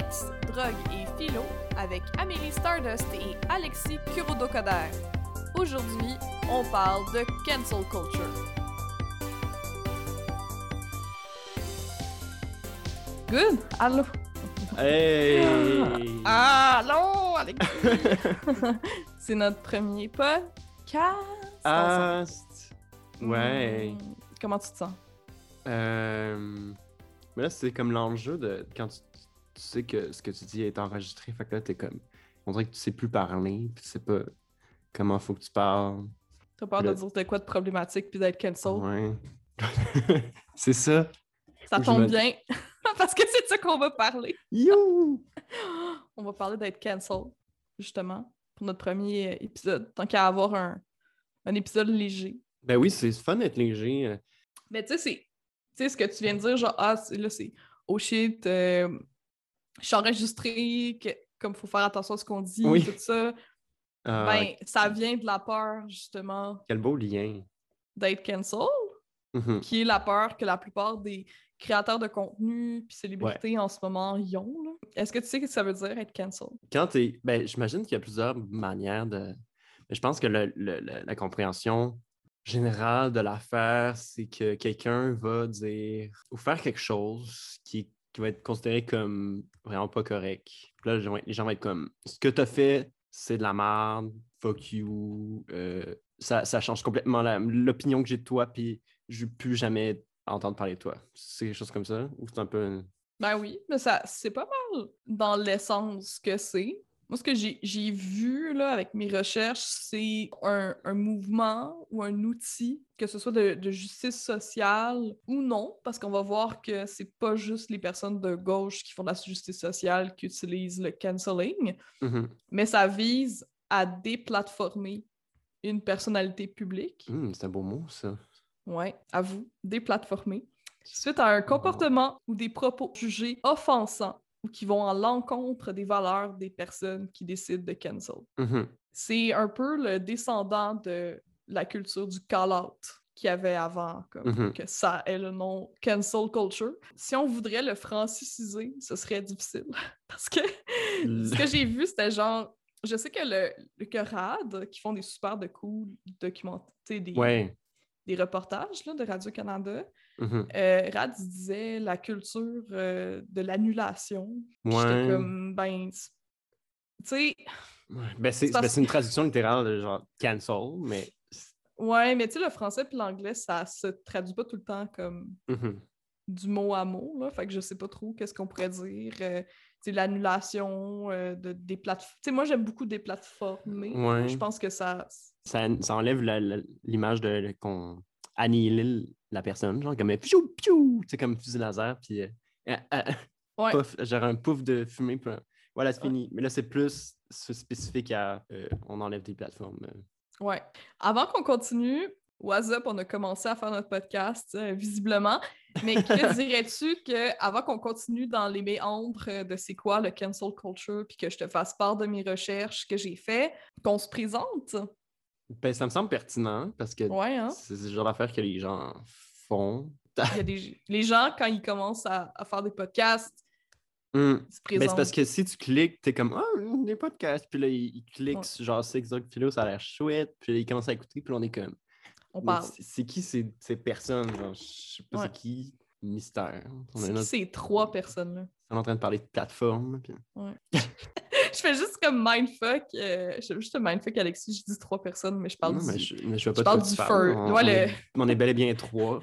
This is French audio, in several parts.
Sexe, drogue et philo avec Amélie Stardust et Alexis Kurodokoder. Aujourd'hui, on parle de cancel culture. Good! Allô? Hey! Ah, allô, Alexis! C'est notre premier podcast. Ah, ouais. Hmm, Comment tu te sens? Euh, Mais là, c'est comme l'enjeu de quand tu, tu sais que ce que tu dis est enregistré. Fait que là, t'es comme. On dirait que tu sais plus parler, puis tu sais pas comment faut que tu parles. T'as peur de dire de quoi de problématique puis d'être cancel? Ouais. c'est ça. Ça tombe me- bien, parce que c'est de ça qu'on va parler. You! On va parler d'être cancel, justement, pour notre premier épisode. Tant qu'à avoir un, un épisode léger. Ben oui, c'est fun d'être léger. euh. Mais tu sais, c'est. Tu sais, ce que tu viens de dire, genre, ah, c'est- là, c'est. Oh shit, euh, je suis enregistré, que, comme faut faire attention à ce qu'on dit, Oui. tout ça. Ah, Ben, ça vient de la peur, justement, Quel beau lien. d'être cancel, Mhm. qui est la peur que la plupart des créateurs de contenu puis célébrités en ce moment y ont. là. Est-ce que tu sais ce que ça veut dire être cancel? Quand t'es. Ben, j'imagine qu'il y a plusieurs manières de. Mais je pense que le- le- le- la compréhension générale de l'affaire, c'est que quelqu'un va dire ou faire quelque chose qui, qui va être considéré comme vraiment pas correct. Là, les gens, vont être comme ce que t'as fait, c'est de la merde, fuck you. euh, ça, change complètement l'opinion que j'ai de toi, puis je veux plus jamais entendre parler de toi. C'est quelque chose comme ça? Ou c'est un peu. Ben oui, mais ça c'est pas mal dans l'essence que c'est. Moi, ce que j'ai vu là, avec mes recherches, c'est un, un mouvement ou un outil, que ce soit de, de justice sociale ou non, parce qu'on va voir que c'est pas juste les personnes de gauche qui font de la justice sociale qui utilisent le canceling, Mhm. mais ça vise à déplatformer une personnalité publique. Hum, c'est un beau mot, ça. Ouais, à vous, déplatformer. Suite à un comportement ou des propos jugés offensants ou qui vont à l'encontre des valeurs des personnes qui décident de cancel. Mhm. C'est un peu le descendant de la culture du call-out qu'il y avait avant, comme Mhm. que ça est le nom cancel culture. Si on voudrait le franciciser, ce serait difficile. Parce que ce que j'ai vu, c'était genre. Je sais que le, le que RAD, qui font des super de cool sais, des, Ouais. des reportages là, de Radio-Canada, Mhm. euh, Rad disait la culture euh, de l'annulation. Puis J'étais Ouais. comme, ben, c'est- tu sais, Ouais. Ben, c'est C'est parce ben, c'est une traduction littérale de genre cancel, mais. ouais, mais tu sais, le français puis l'anglais, ça se traduit pas tout le temps comme Mhm. du mot à mot, là. Fait que je sais pas trop qu'est-ce qu'on pourrait dire. euh, tu sais, l'annulation de, des plateformes. Tu sais, moi, j'aime beaucoup des plateformes. Ouais. Je pense que ça. Ça, ça enlève l'image de qu'on annihile la personne, genre comme piou piou, c'est comme fusil laser, puis euh, euh, euh, Ouais. pouf, genre un pouf de fumée, puis voilà, c'est Ouais. fini. Mais là, c'est plus spécifique à euh, on enlève des plateformes. euh. Ouais. Avant qu'on continue, What's Up, on a commencé à faire notre podcast, visiblement. Mais que dirais-tu qu'avant qu'on continue dans les méandres de c'est quoi le cancel culture, puis que je te fasse part de mes recherches que j'ai fait, qu'on se présente? Ben, ça me semble pertinent parce que Ouais, hein? c'est le genre d'affaire que les gens font. Il y a des... Les gens, quand ils commencent à, à faire des podcasts, Hum. Ben, c'est parce que si tu cliques, t'es comme Ah, des podcasts. Puis là, ils, ils cliquent Ouais. sur genre Sex Dog Philo, ça a l'air chouette. Puis là, ils commencent à écouter, puis là, on est comme on parle. c'est- qui ces, ces personnes? Genre, je sais pas Ouais. c'est qui? Mystère. On est, ces trois personnes-là? on est en train de parler de plateforme. puis- Je fais juste comme mindfuck. euh, je fais juste un mindfuck, Alexis. Je dis trois personnes, mais je parle Non, du... mais je, mais parle du fur. On, Ouais, on le- est, on est bel et bien trois.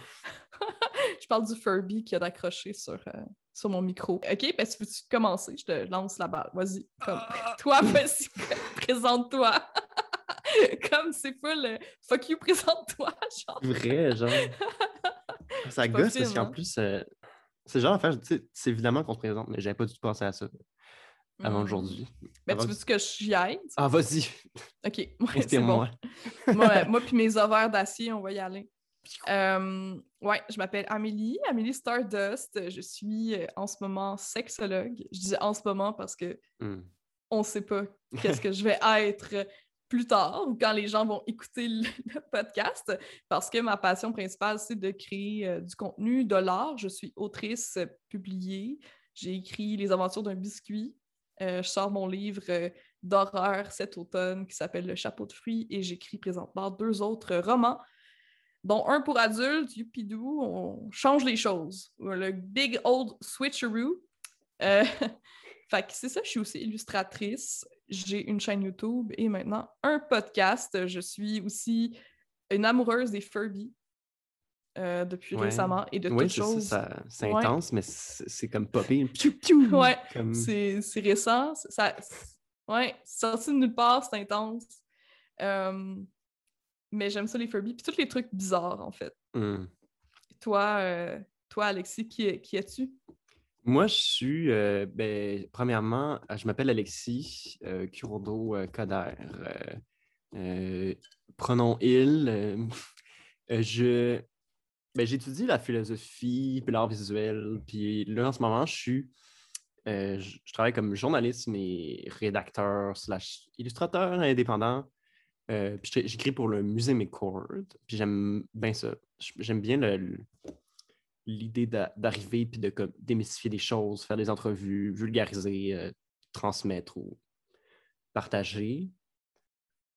Je parle du Furby qui a d'accroché sur, euh, sur mon micro. OK, ben si veux-tu commencer? Je te lance la balle. Vas-y. Comme... Toi, vas-y, présente-toi. Comme c'est pas le fuck you, présente-toi. Genre. Vrai, genre. Ça gosse parce qu'en hein? plus, euh, c'est genre sais, c'est évidemment qu'on se présente, mais j'avais pas du tout pensé à ça avant Hmm. aujourd'hui. Ben, Avant tu que- veux-tu que j'y aille? Ah, vas-y, OK, ouais, c'est bon. moi, moi puis mes ovaires d'acier, on va y aller. Euh, ouais, je m'appelle Amélie, Amélie Stardust. Je suis euh, en ce moment sexologue. Je dis en ce moment parce que Hum. on sait pas qu'est-ce que je vais être plus tard ou quand les gens vont écouter le, le podcast parce que ma passion principale, c'est de créer euh, du contenu, de l'art. Je suis autrice euh, publiée. J'ai écrit Les aventures d'un biscuit. Euh, je sors mon livre euh, d'horreur cet automne qui s'appelle Le chapeau de fruits et j'écris présentement deux autres romans, dont un pour adultes, Youpidou, on change les choses. Le Big Old Switcheroo. Euh, fait que c'est ça, je suis aussi illustratrice. J'ai une chaîne YouTube et maintenant un podcast. Je suis aussi une amoureuse des Furby. Euh, depuis Ouais. récemment et de Oui, toutes choses. ça- c'est Ouais. intense, mais c'est comme popé. Ouais, comme- C'est récent. Ça, c'est- ouais, sorti de nulle part, c'est intense. Euh, mais j'aime ça les Furby. Puis tous les trucs bizarres, en fait. Hmm. Toi, euh, toi Alexis, qui, qui es-tu? Moi, je suis, euh, ben, premièrement, je m'appelle Alexis euh, Curdo euh, Coder. Pronom il. je, ben, j'étudie la philosophie, puis l'art visuel, puis là, en ce moment, je suis, euh, je, travaille comme journaliste, mais rédacteur slash illustrateur indépendant. Euh, puis j'écris pour le musée McCord, puis j'aime bien ça. J'aime bien l'idée d'a- d'arriver puis de comme, démystifier des choses, faire des entrevues, vulgariser, euh, transmettre ou partager.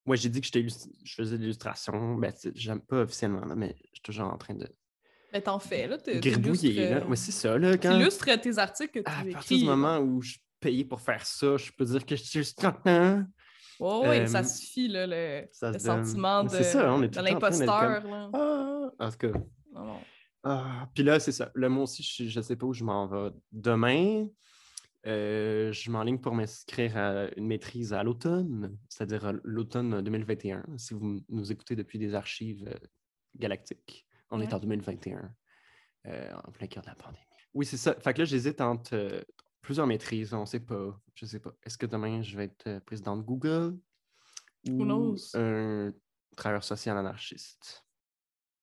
Moi, j'ai dit que je faisais de l'illustration. Ben, j'aime pas officiellement, mais je suis toujours en train de Mais t'en fais, là. t'illustres, Là. euh, Ouais, c'est ça, là. Quand, T'illustres tes articles que tu à écris. partir du moment où je suis payé pour faire ça, je peux dire que je suis illustrateur. Ouais, ouais, ça Euh, suffit, là, le, sentiment de, C'est ça, on est de l'imposteur. là. Ah! En tout cas, Non, non. Ah, puis là, c'est ça. Là, moi aussi, je ne sais pas où je m'en vais demain. Euh, je m'enligne pour m'inscrire à une maîtrise à l'automne, c'est-à-dire l'automne 2021, si vous nous écoutez depuis des archives euh, galactiques. On est en 2021, euh, en plein cœur de la pandémie. Oui, c'est ça. Fait que là, j'hésite entre euh, plusieurs maîtrises. On ne sait pas. Je sais pas. Est-ce que demain, je vais être euh, président de Google ou knows? un travailleur social anarchiste?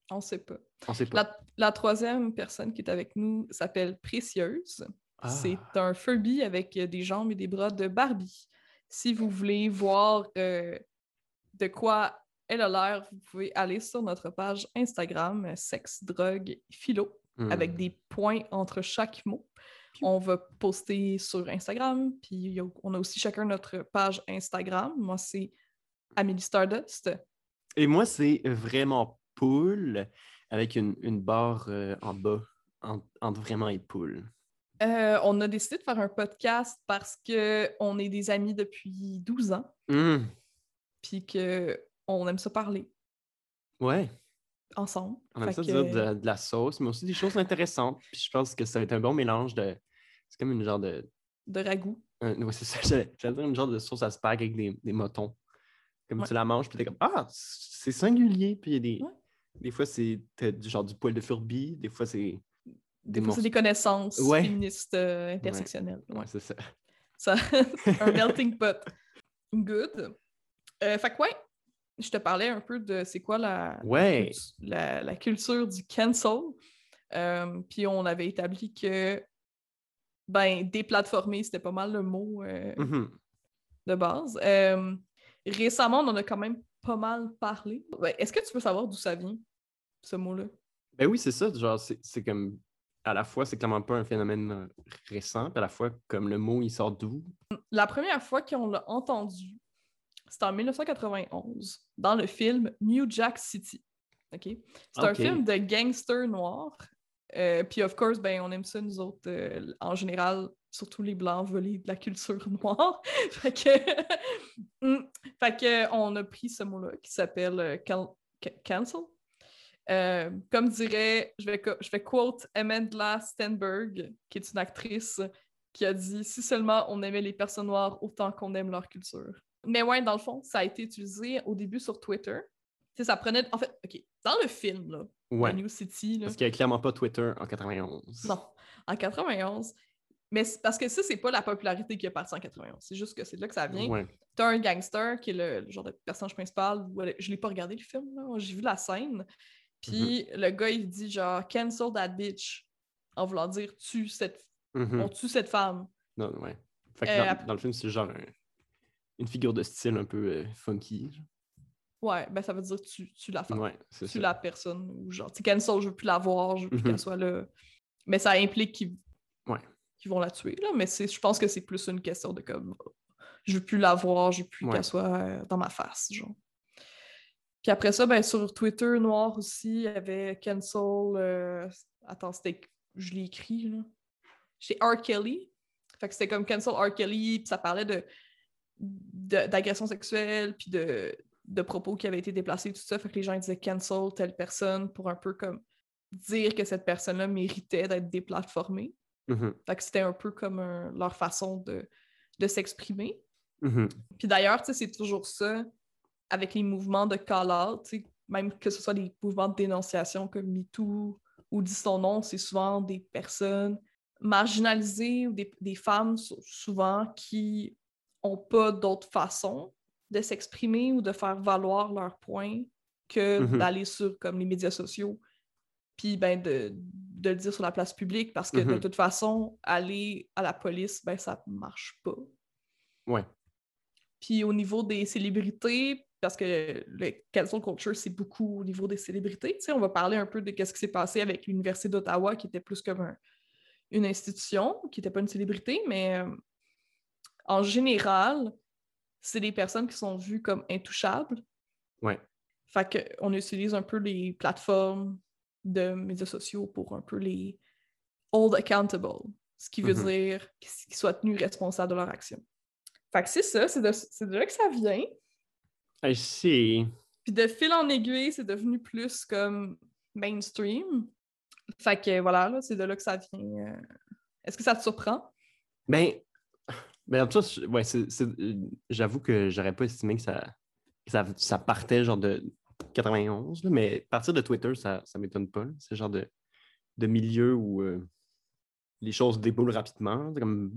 On sait pas. On ne sait pas. La, la troisième personne qui est avec nous s'appelle Précieuse. Ah. C'est un Furby avec des jambes et des bras de Barbie. Si vous voulez voir euh, de quoi elle a l'air, vous pouvez aller sur notre page Instagram, euh, Sexe, Drogue, Philo, Hmm. avec des points entre chaque mot. On va poster sur Instagram, puis on a aussi chacun notre page Instagram. Moi, c'est Amélie Stardust. Et moi, c'est vraiment poule avec une, une barre euh, en bas en- entre vraiment et poule. Euh, on a décidé de faire un podcast parce qu'on est des amis depuis 12 ans, Hum, puis qu'on aime ça parler Ouais, ensemble. on aime Fait ça que- dire de, de la sauce, mais aussi des choses intéressantes. Puis je pense que ça va être un bon mélange de. C'est comme une genre de. de ragoût. un- ouais, c'est ça, j'allais dire une genre de sauce à spag avec des, des motons. Comme Ouais. tu la manges, puis t'es comme Ah, c'est singulier. Puis il y a des. Ouais. Des fois, c'est du genre du poil de Furby, des fois, c'est. Des c'est des connaissances Ouais. féministes euh, intersectionnelles. Ouais. Ouais, c'est ça. Ça, un melting pot. Good. Euh, fait que ouais, je te parlais un peu de c'est quoi la, Ouais. la, la culture du cancel. Euh, Puis on avait établi que ben déplatformer, c'était pas mal le mot euh, Mhm. de base. Euh, récemment, on en a quand même pas mal parlé. Est-ce que tu peux savoir d'où ça vient, ce mot-là? Ben oui, c'est ça. Genre, c'est comme. À la fois, c'est clairement pas un phénomène récent, puis à la fois, comme le mot, il sort d'où? La première fois qu'on l'a entendu, c'était en 1991, dans le film New Jack City. OK? C'est un film de gangster noir. Euh, Puis, of course, ben, on aime ça, nous autres, euh, en général, surtout les Blancs volés de la culture noire. fait que, Mm. fait que, on a pris ce mot-là qui s'appelle euh, can- ca- cancel. Euh, comme dirait, je vais, je vais quote Amanda Stenberg, qui est une actrice qui a dit si seulement on aimait les personnes noires autant qu'on aime leur culture. Mais ouais, dans le fond, ça a été utilisé au début sur Twitter. Tu sais, ça prenait. En fait, OK, dans le film, là, Ouais. New City, là, Parce qu'il n'y a clairement pas Twitter en 91. non, en 91. Mais parce que ça, c'est pas la popularité qui est partie en 91. C'est juste que c'est là que ça vient. Ouais. T'as un gangster qui est le, le genre de personnage principal. je l'ai pas regardé le film, là. J'ai vu la scène. Puis Mm-hmm. le gars, il dit genre cancel that bitch en voulant dire tue cette, Mhm. on tue cette femme. Non, ouais. Fait que Euh, dans, après- dans le film, c'est genre un- une figure de style un peu euh, funky. genre. Ouais, ben ça veut dire tu, tu la femme. Ouais, tu ça. la personne. Ou genre, tu sais, cancel, je veux plus la voir, je veux plus Mhm. qu'elle soit là. Mais ça implique qu'il. Ouais. vont la tuer, là, mais je pense que c'est plus une question de comme je veux plus la voir, je veux plus qu'elle soit euh, dans ma face, genre. Puis après ça, ben, sur Twitter noir aussi, il y avait cancel. Euh, attends, c'était. Je l'ai écrit, là. Chez R. Kelly. Fait que c'était comme cancel R. Kelly, puis ça parlait de d'agression sexuelle, puis de, de propos qui avaient été déplacés, tout ça. Fait que les gens disaient cancel telle personne pour un peu comme dire que cette personne-là méritait d'être déplatformée. Mm-hmm. Fait que c'était un peu comme leur façon de, de s'exprimer. Mm-hmm. Puis d'ailleurs, c'est toujours ça avec les mouvements de call-out, même que ce soit des mouvements de dénonciation comme MeToo ou dit son nom, c'est souvent des personnes marginalisées ou des, des femmes souvent qui n'ont pas d'autre façon de s'exprimer ou de faire valoir leurs points que Mhm. d'aller sur comme les médias sociaux puis ben de, de le dire sur la place publique parce que de Mhm. toute façon aller à la police ben ça marche pas Ouais. puis au niveau des célébrités parce que le cancel culture c'est beaucoup au niveau des célébrités tu sais on va parler un peu de ce qui s'est passé avec l'université d'Ottawa qui était plus comme un- une institution qui n'était pas une célébrité mais euh, en général c'est des personnes qui sont vues comme intouchables Ouais. fait qu'on utilise un peu les plateformes de médias sociaux pour un peu les hold accountable, ce qui veut Mhm. dire qu'ils soient tenus responsables de leur action. Fait que c'est ça, c'est de, là que ça vient. I see. Puis de fil en aiguille, c'est devenu plus comme mainstream. Fait que voilà, là, c'est de là que ça vient. euh. Est-ce que ça te surprend? Ben, ben en tout cas, ouais, j'avoue que j'aurais pas estimé que ça, que ça, ça partait genre de 91, là, mais partir de Twitter, ça, ça m'étonne pas. C'est le genre de, de milieu où euh, les choses déboulent rapidement. C'est comme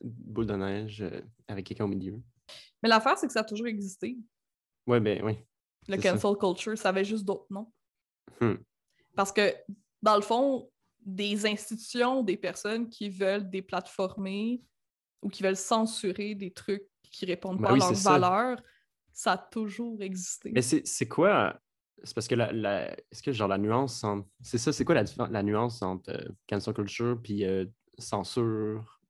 boule de neige euh, avec quelqu'un au milieu. Mais l'affaire, c'est que ça a toujours existé. Ouais, ben oui. Le ça. cancel culture, ça avait juste d'autres noms. Hmm. Parce que, dans le fond, des institutions, des personnes qui veulent déplatformer ou qui veulent censurer des trucs qui répondent Ben pas oui, à leurs ça. valeurs, ça a toujours existé. Mais c'est quoi? C'est parce que la, la- est-ce que genre la nuance entre. C'est ça, c'est quoi la, la nuance entre euh, cancel culture puis euh, censure?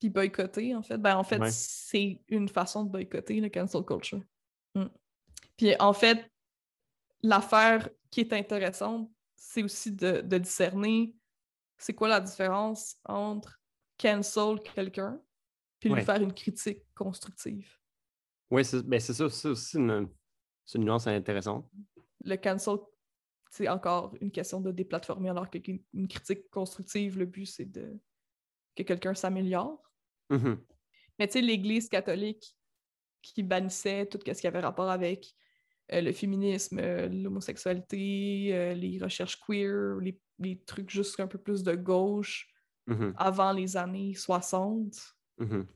Puis boycotter, en fait. Ben, en fait, Ouais. c'est une façon de boycotter le cancel culture. Mm. Puis, en fait, l'affaire qui est intéressante, c'est aussi de, de discerner c'est quoi la différence entre cancel quelqu'un puis Ouais. lui faire une critique constructive. Oui, c'est ben, c'est ça, c'est aussi une, nuance intéressante. Le cancel, c'est encore une question de déplatformer, alors qu'une une critique constructive, le but, c'est de que quelqu'un s'améliore. Mhm. Mais tu sais, l'Église catholique qui bannissait tout ce qui avait rapport avec euh, le féminisme, euh, l'homosexualité, euh, les recherches queer, les, les trucs juste un peu plus de gauche Mhm. avant les années 60. Mhm.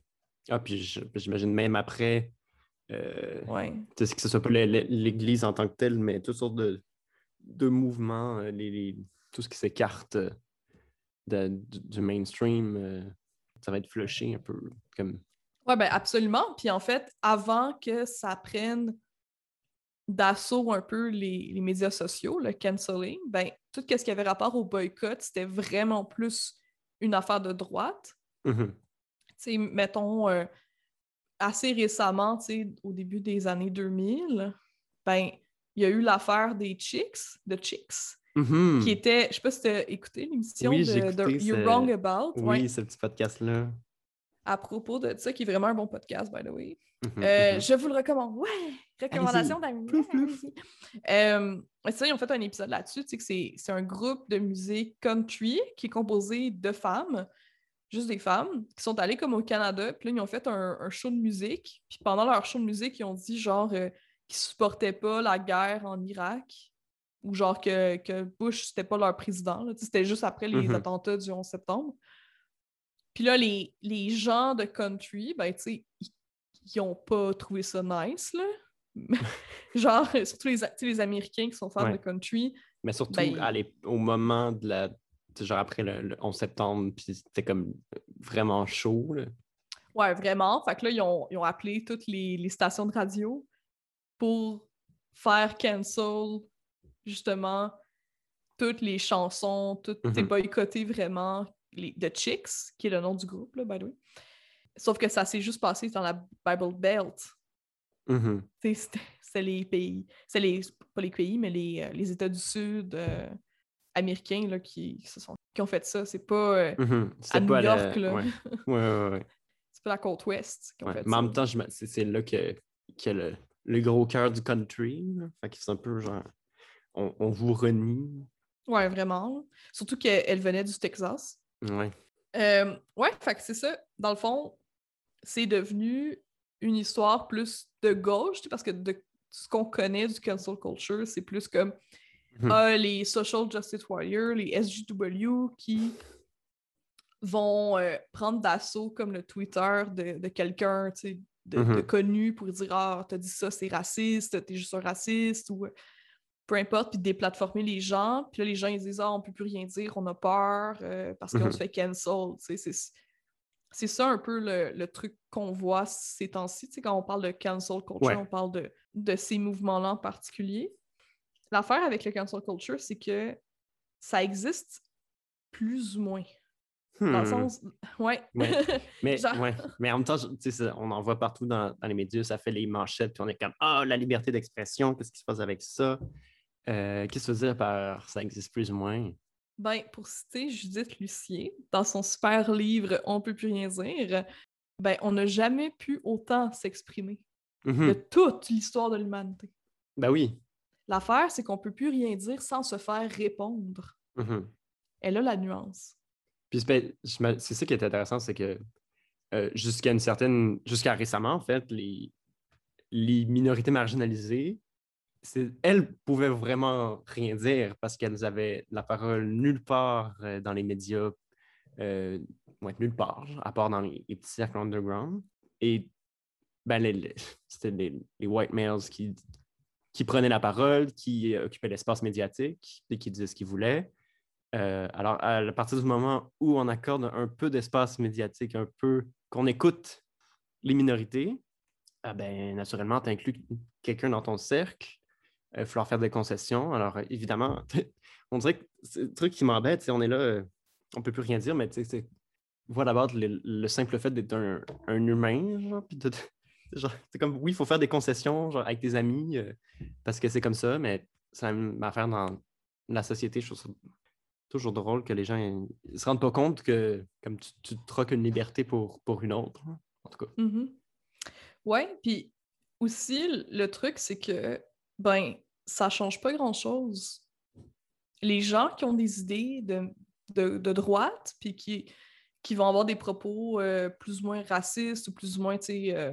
Ah, puis j'imagine même après, euh, Ouais. tu sais, que ce soit pas l'Église en tant que telle, mais toutes sortes de, de mouvements, euh, les, les- tout ce qui s'écarte euh, du, mainstream, euh, ça va être flushé un peu. Comme... Ouais, ben absolument. Puis en fait, avant que ça prenne d'assaut un peu les, les médias sociaux, le canceling, ben tout ce qui avait rapport au boycott, c'était vraiment plus une affaire de droite. Mhm. Sais, mettons, euh, assez récemment, tu sais, au début des années 2000, ben, il y a eu l'affaire des Chicks, de Chicks, Mhm. qui était, je sais pas si tu as écouté l'émission Oui, de, You're Wrong About, Oui, ouais, ce petit podcast-là. à propos de ça, qui est vraiment un bon podcast, by the way. Mhm, Euh, mhm. Je vous le recommande. Ouais! Recommandation d'amis. Euh, ça, ils ont fait un épisode là-dessus. Tu sais, que c'est c'est un groupe de musique country qui est composé de femmes, juste des femmes, qui sont allées comme au Canada. Puis là, ils ont fait un, un show de musique. Puis pendant leur show de musique, ils ont dit genre euh, qu'ils supportaient pas la guerre en Irak. Ou genre que, que Bush, c'était pas leur président. C'était juste après les Mhm. attentats du 11 septembre. Puis là, les, les gens de country, ben, tu sais, ils, ils ont pas trouvé ça nice, là. Genre, surtout les, les Américains qui sont fans Ouais. de country. Mais surtout Ben, à au moment de la. Genre après le, le 11 septembre, puis c'était comme vraiment chaud. là. Ouais, vraiment. Fait que là, ils ont, ils ont appelé toutes les, les stations de radio pour faire cancel, justement, toutes les chansons, toutes, tu sais, Mhm. boycotter vraiment les, The Chicks, qui est le nom du groupe, là, by the way. Sauf que ça s'est juste passé dans la Bible Belt. Mhm. C'était c'est les pays, c'est les, pas les pays, mais les, euh, les États du Sud euh, américains là, qui, qui se sont, qui ont fait ça. C'est pas, euh, Mhm. C'était À New pas la- York, là. Ouais, ouais, ouais, ouais. c'est pas la côte ouest qui ont fait Mais en même temps, c'est là que, que le, le gros cœur du country. là. Fait que c'est un peu genre. On, on vous renie. Ouais, vraiment. Surtout qu'elle venait du Texas. Ouais. Euh, ouais, fait que c'est ça. Dans le fond, c'est devenu une histoire plus de gauche, parce que de ce qu'on connaît du cancel culture, c'est plus comme Mhm. les social justice warriors, les SJW qui vont euh, prendre d'assaut comme le Twitter de, de quelqu'un, de, de Mhm. connu pour dire ah, t'as dit ça, c'est raciste, t'es juste un raciste ou euh, peu importe, puis déplatformer les gens. Puis là, les gens, ils disent Ah, on peut plus rien dire, on a peur euh, parce qu'on Mhm. se fait cancel. C'est, ça un peu le, le truc qu'on voit ces temps-ci. Quand on parle de cancel culture, Ouais. on parle de, de ces mouvements-là en particulier. L'affaire avec le cancel culture, c'est que ça existe plus ou moins. Dans le Hmm. sens. Ouais. Ouais. Mais, Genre- ouais. Mais en même temps, ça, on en voit partout dans, dans les médias, ça fait les manchettes, puis on est comme Ah, la liberté d'expression, qu'est-ce qui se passe avec ça? Euh, Qu'est-ce que tu veux dire par ça existe plus ou moins? Ben, pour citer Judith Lucier, dans son super livre On peut plus rien dire, ben, on n'a jamais pu autant s'exprimer de toute l'histoire de l'humanité. Ben oui. L'affaire, c'est qu'on peut plus rien dire sans se faire répondre. Mhm. Elle a la nuance. Puis c'est ben, c'est ça qui est intéressant, c'est que euh, jusqu'à une certaine. Jusqu'à récemment, en fait, les, les minorités marginalisées, elles pouvaient vraiment rien dire parce qu'elles avaient la parole nulle part euh, dans les médias, euh, ouais, nulle part, à part dans les, les petits cercles underground. Et ben, les- les- c'était les, les white males qui, qui prenaient la parole, qui euh, occupaient l'espace médiatique et qui disaient ce qu'ils voulaient. Euh, alors, à partir du moment où on accorde un peu d'espace médiatique, un peu qu'on écoute les minorités, ah ben, naturellement, tu inclus quelqu'un dans ton cercle, il va falloir faire des concessions. Alors, euh, évidemment, on dirait que le truc qui m'embête, c'est on est là, euh, on peut plus rien dire, mais tu sais, vois d'abord le, le simple fait d'être un, un humain, genre, puis de- c'est comme, oui, il faut faire des concessions genre, avec tes amis, euh, parce que c'est comme ça, mais c'est la même affaire dans la société, je trouve ça toujours drôle que les gens ils se rendent pas compte que comme tu, tu troques une liberté pour, pour une autre. hein. En tout cas. Mhm. Ouais, puis aussi, le truc, c'est que, ben, ça change pas grand-chose. Les gens qui ont des idées de, de, de droite, puis qui, qui vont avoir des propos euh, plus ou moins racistes ou plus ou moins, tu sais, euh,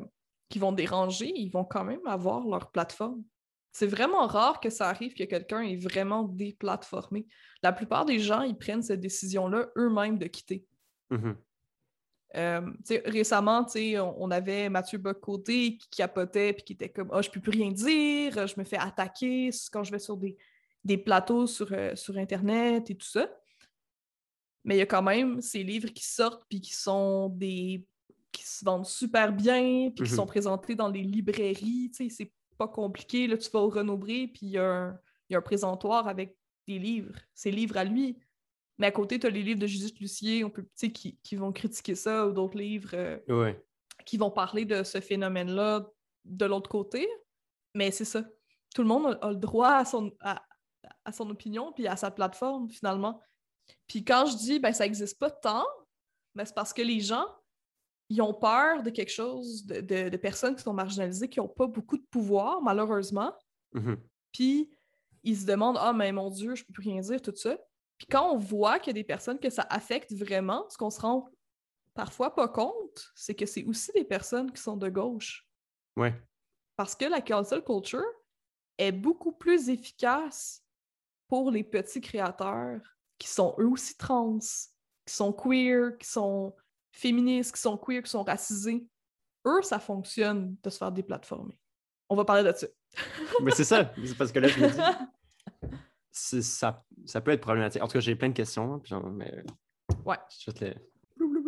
qui vont déranger, ils vont quand même avoir leur plateforme. C'est vraiment rare que ça arrive que quelqu'un est vraiment déplatformé. La plupart des gens, ils prennent cette décision-là eux-mêmes de quitter. Mhm. Euh, récemment, on, on avait Mathieu Bocoté qui capotait puis qui était comme Ah, je peux plus rien dire, je me fais attaquer quand je vais sur des, des plateaux sur, euh, sur Internet et tout ça. Mais il y a quand même ces livres qui sortent puis qui sont des. Qui se vendent super bien puis qui Mhm. sont présentés dans les librairies. Tu sais, c'est pas compliqué. Là, tu vas au Renaud-Bré puis il y, a un- il y a un présentoir avec des livres, ses livres à lui. Mais à côté, tu as les livres de Judith Lucier on peut, tu sais, qui, qui vont critiquer ça ou d'autres livres euh, Ouais. qui vont parler de ce phénomène-là de l'autre côté. Mais c'est ça. Tout le monde a, a le droit à son, à, à son opinion puis à sa plateforme, finalement. Puis quand je dis ben ça n'existe pas tant, ben, c'est parce que les gens, ils ont peur de quelque chose, de, de- de personnes qui sont marginalisées, qui n'ont pas beaucoup de pouvoir, malheureusement. Mhm. Puis ils se demandent Ah, mais mon Dieu, je peux plus rien dire, tout ça. Puis quand on voit qu'il y a des personnes que ça affecte vraiment, ce qu'on se rend parfois pas compte, c'est que c'est aussi des personnes qui sont de gauche. Ouais. Parce que la cancel culture est beaucoup plus efficace pour les petits créateurs qui sont eux aussi trans, qui sont queer, qui sont féministes, qui sont queer, qui sont racisés. Eux, ça fonctionne de se faire déplatformer. On va parler de ça. Mais c'est ça. C'est parce que là, je me dis, c'est- ça, ça peut être problématique. En tout cas, j'ai plein de questions. genre, mais... Ouais. Je vais te les-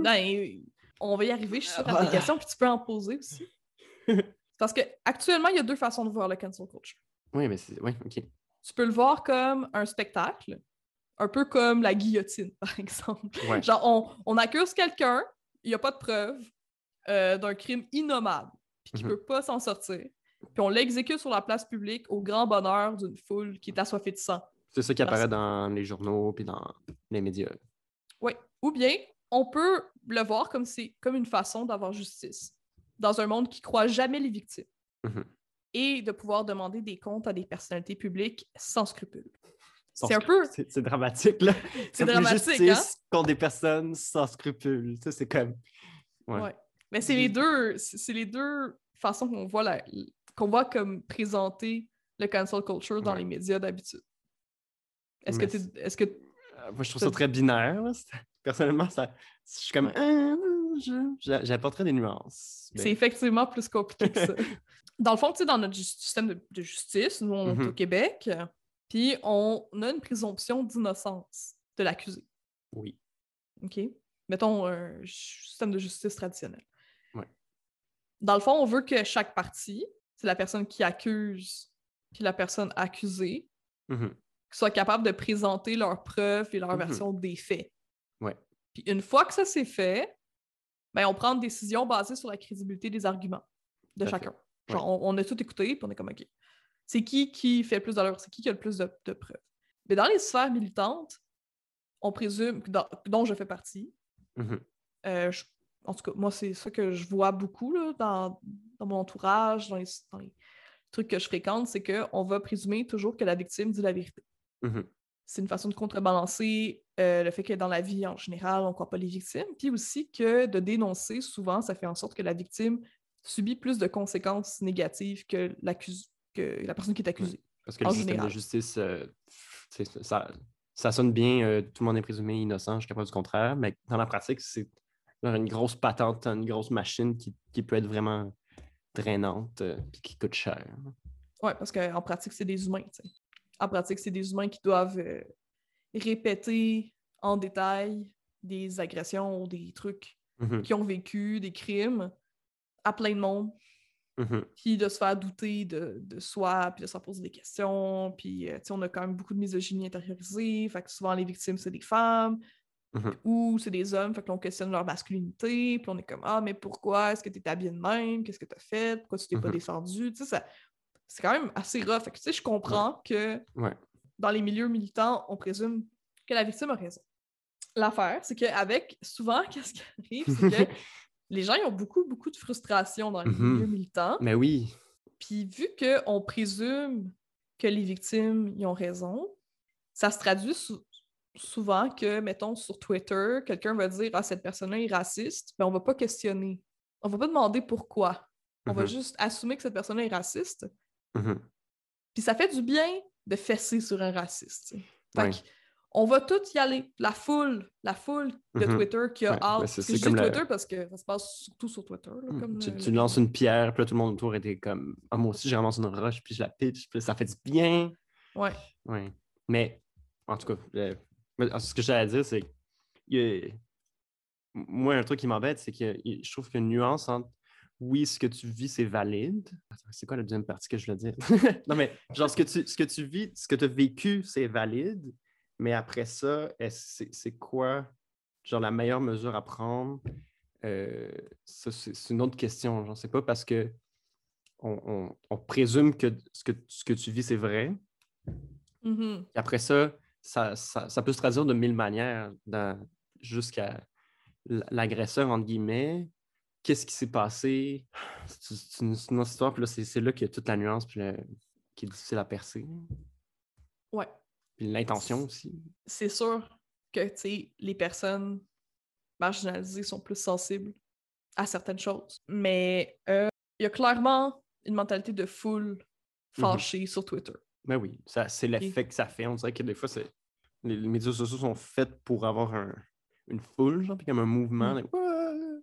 Ben, on va y arriver, je suis sûre, à Ah. questions, puis tu peux en poser aussi. Parce que actuellement, il y a deux façons de voir le cancel culture. Oui, mais c'est. Oui, OK. Tu peux le voir comme un spectacle, Un peu comme la guillotine, par exemple. Ouais. Genre, on, on accuse quelqu'un, il n'y a pas de preuve euh, d'un crime innommable, puis qui ne Mhm. peut pas s'en sortir. Puis on l'exécute sur la place publique au grand bonheur d'une foule qui est assoiffée de sang. C'est ça qui apparaît dans les journaux puis dans les médias. Oui. Ou bien, on peut le voir comme, c'est, comme une façon d'avoir justice dans un monde qui croit jamais les victimes Mhm. et de pouvoir demander des comptes à des personnalités publiques sans scrupules. C'est un peu- C'est dramatique, là. C'est dramatique, hein? justice contre des personnes sans scrupules. Tu sais, c'est comme... Ouais. Ouais. Mais c'est les deux, c'est les deux façons qu'on voit la- qu'on voit comme présenter le cancel culture dans Ouais. les médias d'habitude. Est-ce que t'es- est-ce que Euh, Moi, je trouve Ça ça très binaire. là. Personnellement, ça... je suis comme... Euh, je- j'a- J'apporterais des nuances. mais- c'est effectivement plus compliqué que ça. Dans le fond, tu sais, dans notre système de, de justice, nous, on est au Mhm. Québec, puis on a une présomption d'innocence de l'accusé. Oui. OK? Mettons un système de justice traditionnel. Ouais. Dans le fond, on veut que chaque partie, c'est la personne qui accuse, puis la personne accusée, Mhm. soient capables de présenter leurs preuves et leur Mhm. version des faits. Ouais. Puis une fois que ça c'est fait, ben on prend une décision basée sur la crédibilité des arguments de Tout chacun. Genre, on, on a tout écouté, puis on est comme, OK, c'est qui qui fait le plus d'allure? C'est qui qui a le plus de, de preuves? Mais dans les sphères militantes, on présume, dans- dont je fais partie, Mhm. euh, je- en tout cas, moi, c'est ça que je vois beaucoup là, dans, dans mon entourage, dans les, dans les trucs que je fréquente, c'est qu'on va présumer toujours que la victime dit la vérité. Mhm. C'est une façon de contrebalancer euh, le fait que dans la vie en général, on ne croit pas les victimes, puis aussi que de dénoncer, souvent, ça fait en sorte que la victime subit plus de conséquences négatives que, l'accuse- que la personne qui est accusée. Parce que En le système général. de justice, euh, ça, ça sonne bien, euh, tout le monde est présumé innocent jusqu'à preuve du contraire, mais dans la pratique, c'est une grosse patente, une grosse machine qui, qui peut être vraiment drainante euh, puis qui coûte cher. Oui, parce qu'en pratique, c'est des humains. En pratique, c'est des humains qui doivent euh, répéter en détail des agressions ou des trucs Mhm, qu'ils ont vécu, des crimes, à plein de monde, mhm, puis de se faire douter de, de soi, puis de se poser des questions, puis euh, tu sais, on a quand même beaucoup de misogynie intériorisée, fait que souvent les victimes, c'est des femmes, Mhm. ou c'est des hommes, fait que l'on questionne leur masculinité, puis on est comme « Ah, mais pourquoi? Est-ce que tu es habillé de même? Qu'est-ce que tu as fait? Pourquoi tu t'es pas Mhm. défendu? » Tu sais, ça- c'est quand même assez rough. Fait que tu sais, je comprends que Ouais. dans les milieux militants, on présume que la victime a raison. L'affaire, c'est qu'avec, souvent, qu'est-ce qui arrive, c'est que les gens ils ont beaucoup, beaucoup de frustration dans les Mhm. milieux militants. Mais oui, Puis vu qu'on présume que les victimes y ont raison, ça se traduit sou- souvent que, mettons, sur Twitter, quelqu'un va dire Ah, cette personne-là est raciste, mais on va pas questionner. On va pas demander pourquoi. On va Mhm. juste assumer que cette personne-là est raciste. mhm, Puis ça fait du bien de fesser sur un raciste. Fait que on va tous y aller. La foule, la foule de Mhm. Twitter qui a Ouais, hâte. ben, c'est- la- Twitter parce que ça se passe surtout sur Twitter. là, comme tu, le- tu lances une pierre, puis là, tout le monde autour était comme Ah, moi aussi, je ramasse une roche, puis je la pitch, puis ça fait du bien. Ouais. Ouais. Mais, en tout cas, euh, mais, ce que j'allais dire, c'est que a- moi, un truc qui m'embête, c'est que je trouve qu'il y a une nuance entre oui, ce que tu vis, c'est valide. C'est quoi la deuxième partie que je voulais dire? non, mais genre, ce que tu, ce que tu vis, ce que tu as vécu, c'est valide. Mais après ça, c'est quoi, genre, la meilleure mesure à prendre? Euh, c'est une autre question. Genre, c'est pas parce que on, on- on présume que ce, que ce que tu vis, c'est vrai. Mhm. Et après ça, ça, ça, ça peut se traduire de mille manières, jusqu'à l'agresseur, entre guillemets. Qu'est-ce qui s'est passé? C'est une, histoire, puis là, c'est c'est là qu'il y a toute la nuance puis le- qui est difficile à percer. Ouais. Puis l'intention aussi. c'est sûr que les personnes marginalisées sont plus sensibles à certaines choses. Mais euh, il y a clairement une mentalité de foule fâchée sur Twitter. Mais oui, ça- c'est l'effet que ça fait. On dirait que des fois, c'est les, les médias sociaux sont faits pour avoir un- une foule, genre, puis comme un mouvement. Mm.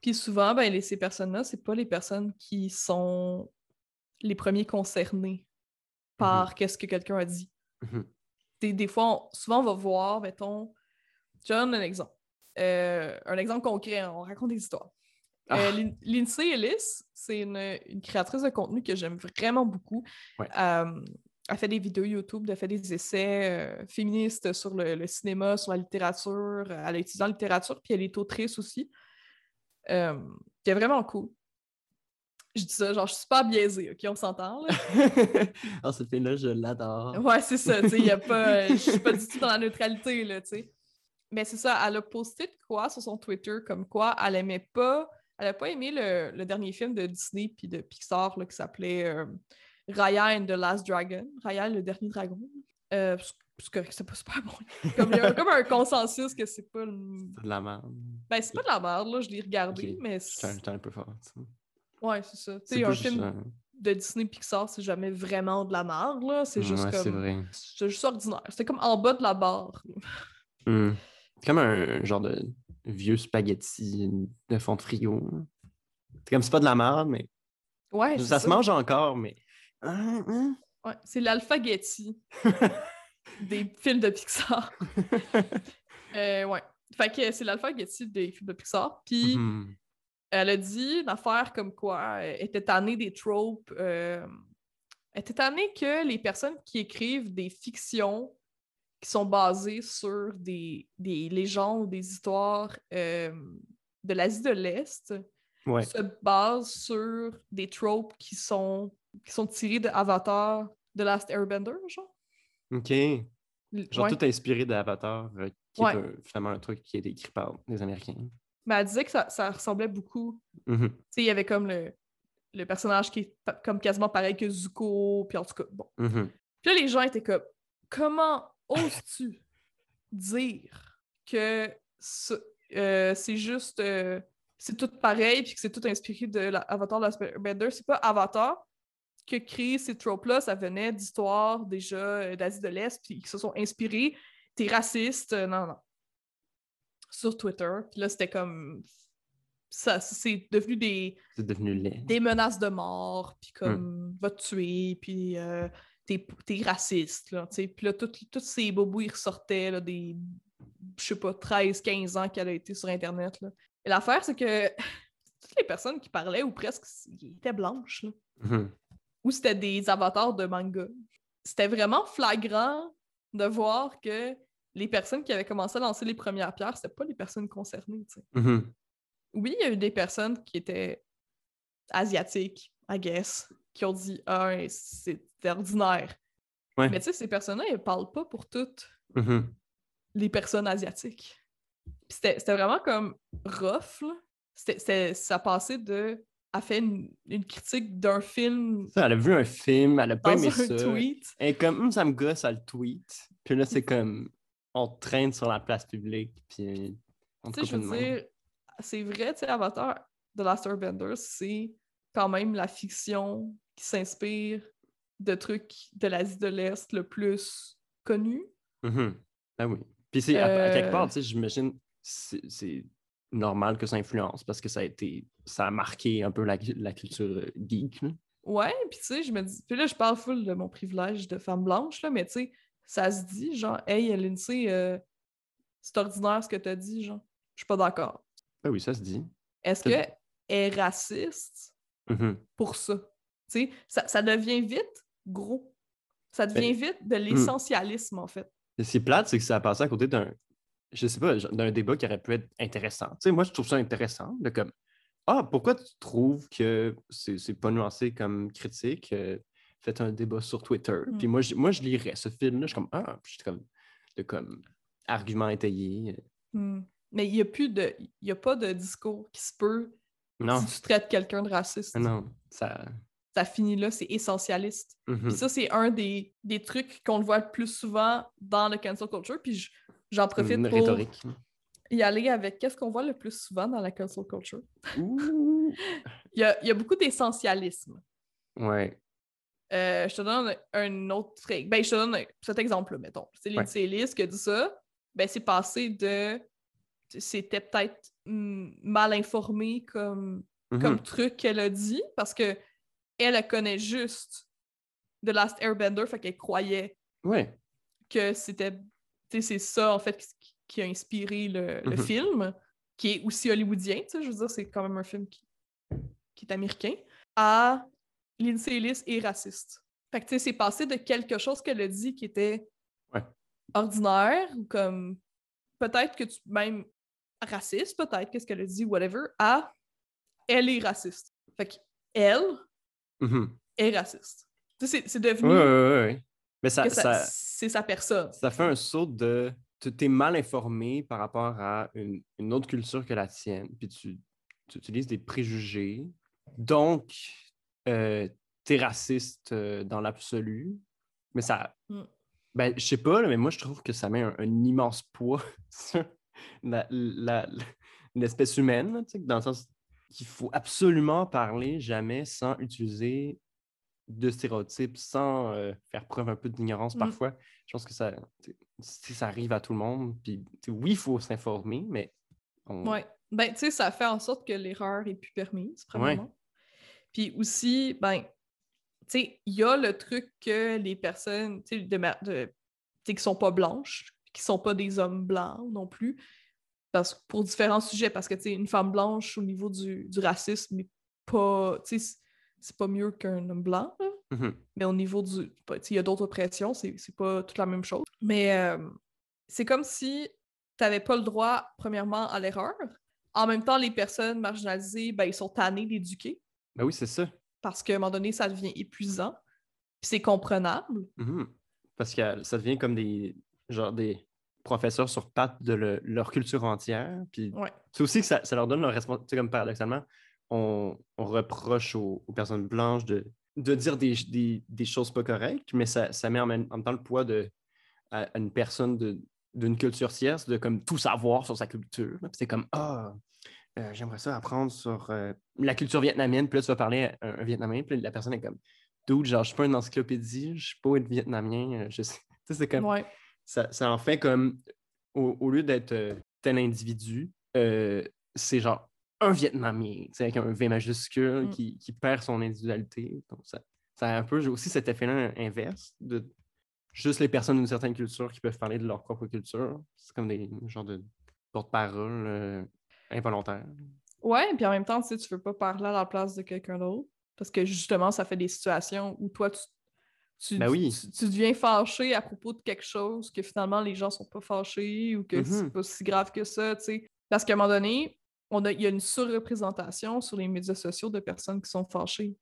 Puis souvent, ben, les- ces personnes-là, c'est pas les personnes qui sont les premiers concernés par qu'est-ce que quelqu'un a dit. Mhm. Des, des fois, on- souvent, on va voir, mettons, je donne un exemple. Euh, un exemple concret, on raconte des histoires. Ah. Euh, Lin- Lindsay Ellis, c'est une, une créatrice de contenu que j'aime vraiment beaucoup. Ouais. Euh, elle fait des vidéos YouTube, elle fait des essais euh, féministes sur le, le, cinéma, sur la littérature. Elle a étudié en littérature, puis elle est autrice aussi. Qui est vraiment cool. Je dis ça, genre, je suis super biaisée, OK? On s'entend, là? oh, cette fille-là, je l'adore. Ouais, c'est ça, tu sais, il y a pas... Je suis pas du tout dans la neutralité, là, tu sais. Mais c'est ça, elle a posté de quoi sur son Twitter, comme quoi elle aimait pas... Elle a pas aimé le, le dernier film de Disney puis de Pixar, là, qui s'appelait euh, Raya and the Last Dragon. Raya, le dernier dragon. Euh, c'est que c'est pas super bon. Comme, il y a comme un consensus que c'est pas... C'est de la merde. Ben, c'est pas de la merde, là, je l'ai regardé, mais... J'étais un peu fort. ça. Ouais, c'est ça. Tu sais, un film de Disney Pixar, c'est jamais vraiment de la merde, là. C'est juste ouais, comme. C'est juste ordinaire. C'est comme en bas de la barre. Hmm. C'est comme un genre de vieux spaghetti de fond de frigo. C'est comme c'est pas de la merde, mais Ouais, ça, se mange encore, mais. Hein, hein? Ouais, c'est l'alphagetti des films de Pixar. Euh, ouais. Fait que c'est l'alphagetti des films de Pixar. Puis Mhm. Elle a dit une affaire comme quoi elle était tannée des tropes. euh, Elle était tannée que les personnes qui écrivent des fictions qui sont basées sur des, des légendes, des histoires euh, de l'Asie de l'Est Ouais. se basent sur des tropes qui sont, qui sont tirés de Avatar de Last Airbender, genre. OK. Genre ouais. tout inspiré d'Avatar, euh, qui Ouais. est un- finalement un truc qui est écrit par des Américains. Mais elle disait que ça, ça ressemblait beaucoup. Mhm. Tu sais, il y avait comme le, le personnage qui est comme quasiment pareil que Zuko, puis en tout cas, bon. Mhm. Puis là, les gens étaient comme, comment oses-tu dire que ce- euh, c'est juste, euh, c'est tout pareil, puis que c'est tout inspiré de la- Avatar Last Airbender? C'est pas Avatar qui a créé ces tropes-là, ça venait d'histoires déjà euh, d'Asie de l'Est, puis qui se sont inspirés. T'es raciste, non, non. Sur Twitter. Puis là, c'était comme. Ça, c'est devenu des, C'est devenu laid. des menaces de mort, puis comme va te tuer, puis euh, t'es t'es raciste, là, tu sais. Puis là, tous ces bobos, ils ressortaient, là, des, je sais pas, 13, 15 ans qu'elle a été sur Internet, là. Et l'affaire, c'est que toutes les personnes qui parlaient, ou presque, ils étaient blanches, là. Mhm. Ou c'était des avatars de manga. C'était vraiment flagrant de voir que les personnes qui avaient commencé à lancer les premières pierres, c'était pas les personnes concernées, Mhm. oui, il y a eu des personnes qui étaient asiatiques, I guess, qui ont dit Ah, c'est ordinaire. Ouais. Mais tu sais, ces personnes-là, elles parlent pas pour toutes Mhm. les personnes asiatiques. C'était vraiment comme rough, là. Ça passait de. Elle fait une, une critique d'un film Ça, elle a vu un film, elle a pas aimé un ça. tweet. Elle est comme, Hum, ça me gosse, elle le tweet. Puis là, c'est comme, on traîne sur la place publique, puis on te Tu sais, je veux dire, c'est vrai, tu sais, Avatar de Last Airbender, c'est quand même la fiction qui s'inspire de trucs de l'Asie de l'Est le plus connu. Ah oui. Puis c'est, à, à quelque Euh. part, tu sais, j'imagine, c'est normal que ça influence parce que ça a été, ça a marqué un peu la, la culture euh, geek. là. Ouais, puis tu sais, je me dis. Puis là, je parle full de mon privilège de femme blanche, là, mais tu sais, ça se dit, genre, hey, Lindsay, euh, c'est ordinaire ce que t'as dit, genre. Je suis pas d'accord. Ah oui, ça se dit. Est-ce C'est- qu'elle est raciste Mhm. pour ça? Tu sais, ça, ça devient vite gros. Ça devient Ben, vite de l'essentialisme, en fait. Et Ce qui est plate, c'est que ça a passé à côté d'un, je sais pas, d'un débat qui aurait pu être intéressant. Tu sais, moi, je trouve ça intéressant de comme, ah, pourquoi tu trouves que c'est c'est pas nuancé comme critique? Euh, faites un débat sur Twitter. Mm. Puis moi, je, moi, je lirais ce film-là, je suis comme, ah, puis je suis comme, de comme, argument étayé. Hmm. Mais il n'y a plus de. Il a pas de discours qui se peut Non, si tu traites quelqu'un de raciste. non, ça. Ça finit là, c'est essentialiste. Mhm. Puis ça, c'est un des, des trucs qu'on le voit le plus souvent dans le cancel culture. Puis j'en profite Une pour rhétorique. y aller avec qu'est-ce qu'on voit le plus souvent dans la cancel culture. Il y a, il y a beaucoup d'essentialisme. Ouais. Euh, je te donne un autre truc. Ben, je te donne un- cet exemple-là, mettons. C'est Ouais. Lindsay Ellis qui a dit ça. Ben, c'est passé de. C'était peut-être mal informé comme, Mhm. comme truc qu'elle a dit parce que elle, elle connaît juste The Last Airbender, fait qu'elle croyait Ouais. que c'était. C'est ça, en fait, qui, qui a inspiré le, le Mhm. film, qui est aussi hollywoodien, tu sais, je veux dire, c'est quand même un film qui, qui est américain, à Lindsay Ellis est raciste. Fait que, tu sais, c'est passé de quelque chose qu'elle a dit qui était Ouais. ordinaire ou comme peut-être que tu même raciste, peut-être, qu'est-ce qu'elle a dit, whatever, à elle est raciste. Fait que elle Mhm. est raciste. Tu sais, c'est- devenu ouais, ouais. Mais ça, ça- ça, c'est sa personne. ça fait un saut de. Tu es mal informé par rapport à une, une autre culture que la tienne, puis tu, tu utilises des préjugés. Donc, euh, tu es raciste euh, dans l'absolu. Mais ça. Mm. Ben, je sais pas, là, mais moi, je trouve que ça met un, un immense poids sur l'espèce humaine, là, dans le sens qu'il faut absolument parler jamais sans utiliser de stéréotypes, sans euh, faire preuve un peu d'ignorance Mm. parfois. Je pense que ça, ça arrive à tout le monde. Puis, oui, il faut s'informer, mais. on- Ouais. Ben, tu sais, ça fait en sorte que l'erreur est plus permise, premièrement. Puis aussi, ben, tu sais, il y a le truc que les personnes, tu sais, de, de- qui sont pas blanches, qui sont pas des hommes blancs non plus, parce pour différents sujets, parce que, tu sais, une femme blanche au niveau du, du racisme, est pas, tu sais, c'est- pas mieux qu'un homme blanc, là. Mhm. mais au niveau du. pas- tu sais, Il y a d'autres oppressions, c'est c'est pas toute la même chose. Mais euh, c'est comme si tu n'avais pas le droit, premièrement, à l'erreur. En même temps, les personnes marginalisées, ben, ils sont tannés d'éduquer Ben oui, c'est ça. parce qu'à un moment donné, ça devient épuisant. Puis c'est comprenable. Mhm. Parce que ça devient comme des genre des professeurs sur pattes de le- leur culture entière. Puis Ouais. c'est aussi que ça, ça leur donne leur responsabilité. Comme paradoxalement, on, on reproche aux, aux personnes blanches de, de dire des, des- des choses pas correctes, mais ça, ça met en même, en même temps le poids de, à, à une personne de- d'une culture tierce de comme tout savoir sur sa culture. C'est comme Ah, euh, j'aimerais ça apprendre sur euh, la culture vietnamienne. Puis là, tu vas parler à un, un Vietnamien, puis la personne est comme Dude, genre, je suis pas une encyclopédie, je suis pas être vietnamien, euh, je sais. Tu sais, c'est comme Ouais. ça, ça en fait comme, au, au lieu d'être tel individu, c'est genre un Vietnamien, tu sais, avec un V majuscule Mm. qui, qui perd son individualité. Donc, ça, ça a un peu aussi cet effet-là inverse de juste les personnes d'une certaine culture qui peuvent parler de leur propre culture. C'est comme des genres de porte-parole involontaires. Ouais, puis en même temps, tu sais, tu veux pas parler à la place de quelqu'un d'autre. Parce que justement, ça fait des situations où toi, tu, tu, Ben oui. tu, tu deviens fâché à propos de quelque chose que finalement les gens sont pas fâchés ou que c'est Mhm. pas si grave que ça, tu sais. Parce qu'à un moment donné, on a, il y a une surreprésentation sur les médias sociaux de personnes qui sont fâchées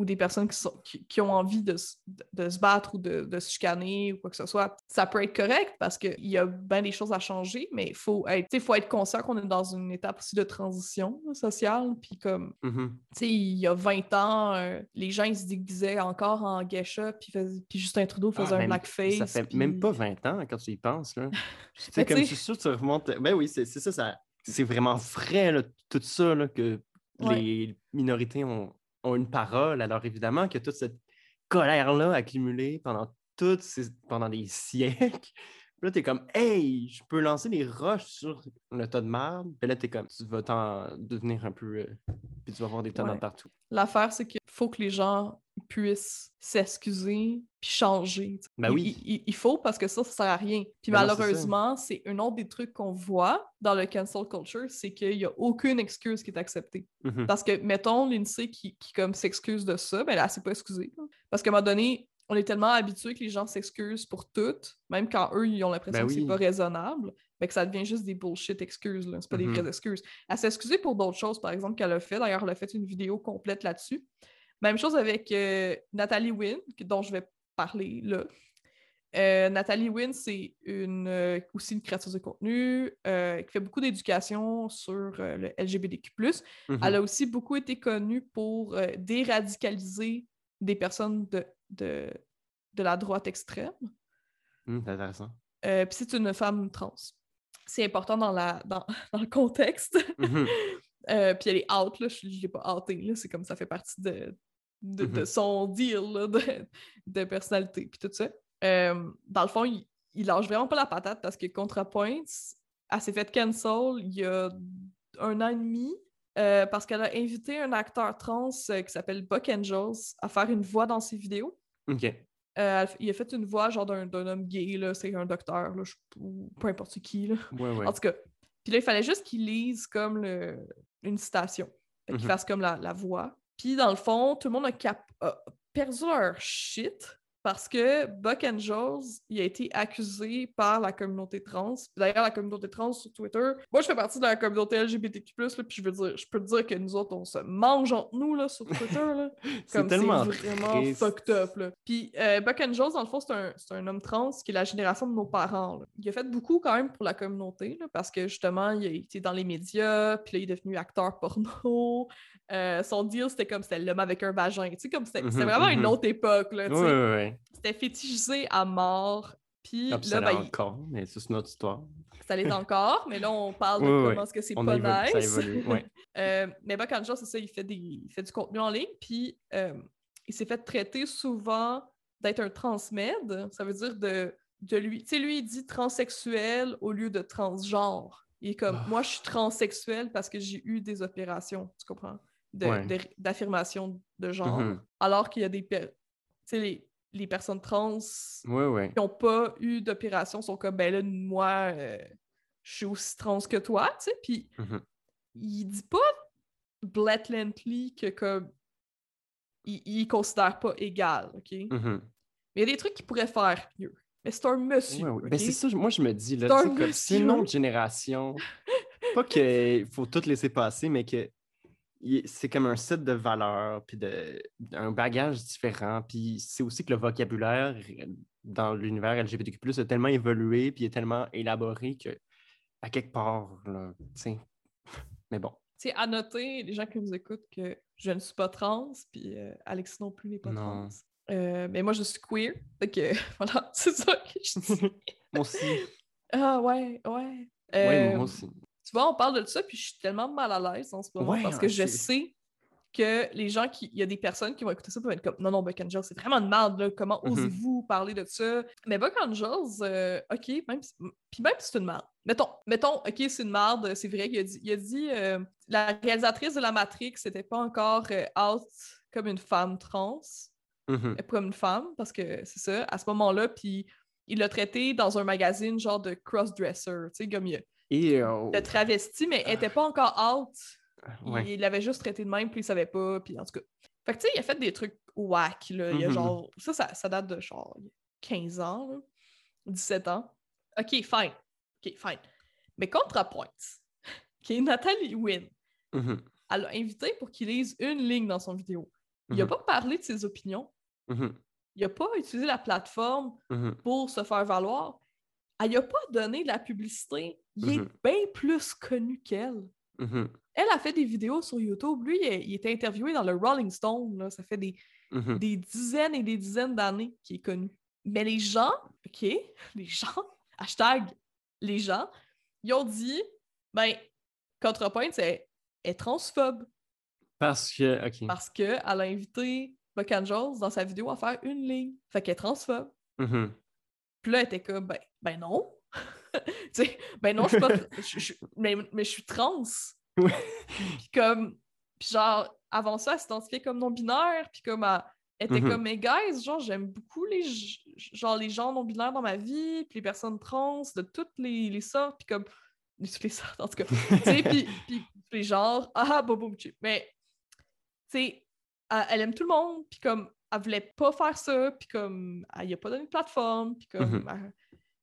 ou des personnes qui, sont, qui, qui ont envie de, se- de, de se battre ou de, de se chicaner ou quoi que ce soit. Ça peut être correct parce qu'il y a bien des choses à changer, mais il faut être, faut être conscient qu'on est dans une étape aussi de transition sociale. Puis comme, Mhm. tu sais, il y a 20 ans, euh, les gens ils se déguisaient encore en geisha, puis, puis Justin Trudeau faisait Ah, un même- blackface. Ça fait puis- même pas 20 ans quand tu y penses. Là. Tu sais, Mais comme je suis sûr que tu remontes. Ben oui, c'est c'est ça, ça. C'est vraiment frais, là, tout ça, là, que Ouais. les minorités ont, ont une parole. Alors évidemment que toute cette colère-là accumulée pendant toutes ces, pendant des siècles. Puis là, t'es comme, hey, je peux lancer des roches sur le tas de merde. Puis là, t'es comme, tu vas t'en devenir un peu. euh, puis tu vas avoir des tonnes Ouais. partout. L'affaire, c'est qu'il faut que les gens puissent s'excuser puis changer. Ben oui. Il, il- il faut parce que ça, ça sert à rien. Puis Ben c'est malheureusement, c'est un autre des trucs qu'on voit dans le cancel culture, c'est qu'il n'y a aucune excuse qui est acceptée. Mhm. Parce que, mettons, l'INSEE qui, qui comme s'excuse de ça, ben là, s'est pas excusée. là. Parce qu'à un moment donné, on est tellement habitué que les gens s'excusent pour tout, même quand eux, ils ont l'impression Ben que c'est oui. pas raisonnable, ben que ça devient juste des bullshit excuses, là. C'est pas des vraies excuses. Elle s'est excusée pour d'autres choses, par exemple, qu'elle a fait. D'ailleurs, elle a fait une vidéo complète là-dessus. Même chose avec euh, Nathalie Wynn, que- dont je vais parler là. Euh, Nathalie Wynn, c'est une, euh, aussi une créatrice de contenu euh, qui fait beaucoup d'éducation sur le LGBTQ+. Mhm. Elle a aussi beaucoup été connue pour déradicaliser des personnes de, de, de la droite extrême. Hum, c'est intéressant. Euh, Puis c'est une femme trans. C'est important dans, la, dans, dans le contexte. Mhm. Euh, puis elle est out, là. Je ne l'ai pas outée. C'est comme ça fait partie de, de, de Mhm. son deal là, de, de personnalité, puis tout ça. Euh, dans le fond, il, il lâche vraiment pas la patate parce que ContraPoints, elle s'est fait cancel il y a un an et demi euh, parce qu'elle a invité un acteur trans euh, qui s'appelle Buck Angels à faire une voix dans ses vidéos. OK. Euh, il a fait une voix genre d'un d'un homme gay, là, c'est un docteur, là, je- ou peu importe qui. Là. Ouais, ouais. En tout cas, puis là, il fallait juste qu'il lise comme le, une citation. Qu'il Mhm. fasse comme la, la voix. Puis dans le fond, tout le monde a, cap- a perdu leur shit parce que Buck Angels, il a été accusé par la communauté trans. D'ailleurs, la communauté trans sur Twitter, moi je fais partie de la communauté LGBTQ+, là, puis je veux dire, je peux te dire que nous autres, on se mange entre nous là, sur Twitter. Là, C'est comme c'est vraiment triste. fucked up. Là. Puis euh, Buck Angels, dans le fond, c'est un, c'est un homme trans qui est la génération de nos parents. là. Il a fait beaucoup quand même pour la communauté, là, parce que justement, il a été dans les médias, puis là, il est devenu acteur porno. Euh, son deal, c'était comme c'était l'homme avec un vagin. Tu sais, comme c'était c'était Mhm, vraiment une mhm. autre époque. Là, tu Oui, sais. oui, C'était fétichisé à mort. Puis là, ça ben, encore, mais c'est une autre histoire. ça l'est encore, mais là, on parle de Oui, oui, comment est-ce que c'est pas nice. Ça évolue, ouais. Euh, mais Angel, c'est ça, il fait, des, il fait du contenu en ligne, puis euh, il s'est fait traiter souvent d'être un transmed. Ça veut dire de, de lui. Tu sais, lui, il dit transsexuel au lieu de transgenre. Il est comme, Ah. moi, je suis transsexuel parce que j'ai eu des opérations, tu comprends? De- Ouais. de- D'affirmation de genre. Mhm. Alors qu'il y a des. Tu sais, les, les personnes trans Oui, oui. qui n'ont pas eu d'opération sont comme, ben là, moi, euh, je suis aussi trans que toi, tu sais. Puis Mhm. il dit pas blatantly que comme il, il considère pas égal, ok? Mais Mhm. il y a des trucs qu'il pourrait faire mieux. Mais c'est un monsieur. Ouais, ouais. ok? Ben, c'est ça, moi je me dis, là, C'est une autre génération. Pas qu'il faut tout laisser passer, mais que c'est comme un set de valeurs, puis de, un bagage différent. Puis c'est aussi que le vocabulaire euh, dans l'univers LGBTQ+, a tellement évolué, puis est tellement élaboré que, à quelque part, là, tu sais. Mais bon. C'est à noter, les gens qui nous écoutent, que je ne suis pas trans, puis euh, Alexis non plus n'est pas Non. trans. Euh, mais moi, je suis queer. Que, voilà, c'est ça que je dis. moi aussi. Ah ouais, ouais. Oui, Euh, moi aussi. Tu vois, on parle de ça, puis je suis tellement mal à l'aise en ce moment Ouais, parce que ouais, je sais que les gens qui. Il y a des personnes qui vont écouter ça et vont être comme Non, non, Buck Angels, c'est vraiment de merde, là. Comment Mhm. osez-vous parler de ça? Mais Buck Angels, euh, OK, même si... Puis même si c'est une merde. Mettons, mettons, OK, c'est une merde, c'est vrai qu'il a dit, il a dit euh, la réalisatrice de la Matrix n'était pas encore euh, out comme une femme trans, Mhm. comme une femme, parce que c'est ça, à ce moment-là, puis il l'a traité dans un magazine genre de crossdresser, tu sais, comme il, Et, euh, travesti, mais elle était pas encore out. ouais. Il l'avait juste traité de même, puis il savait pas, puis en tout cas. Fait que tu sais, il a fait des trucs whack, là. Il a Mhm. genre. Ça, ça, ça date de genre 15 ans, là. 17 ans. Ok, fine. Ok, fine. Mais ContraPoints, qui est Nathalie Wynn, Mhm. elle l'a invité pour qu'il lise une ligne dans son vidéo. Il a Mhm. pas parlé de ses opinions. Il a pas utilisé la plateforme pour se faire valoir. Elle a pas donné de la publicité. Il est Mhm. bien plus connu qu'elle. Mhm. Elle a fait des vidéos sur YouTube. Lui, il, il était interviewé dans le Rolling Stone. là. Ça fait des, Mhm. des dizaines et des dizaines d'années qu'il est connu. Mais les gens, OK, les gens, hashtag les gens, ils ont dit, ben, ContraPoint, c'est est transphobe Parce que, OK. parce qu'elle a invité Buck Angels dans sa vidéo à faire une ligne. Fait qu'elle est transphobe. Mhm. Puis là, elle était comme, ben, ben non. tu sais, ben non, je suis pas. je- je- mais, mais je suis trans. Puis comme. Puis genre, avant ça, elle s'identifiait comme non-binaire. Puis comme, elle était Mhm. comme, mais guys, genre, j'aime beaucoup les, genre, les gens non-binaires dans ma vie. Puis les personnes trans de toutes les, les sortes. Puis comme. De toutes les sortes, en tout cas. tu sais, puis, puis, puis genre, ah, boum, boum, tchou. Mais, tu sais, elle, elle aime tout le monde. Puis comme, elle voulait pas faire ça. Puis comme, elle y a pas donné de plateforme. Puis comme, Mhm. elle-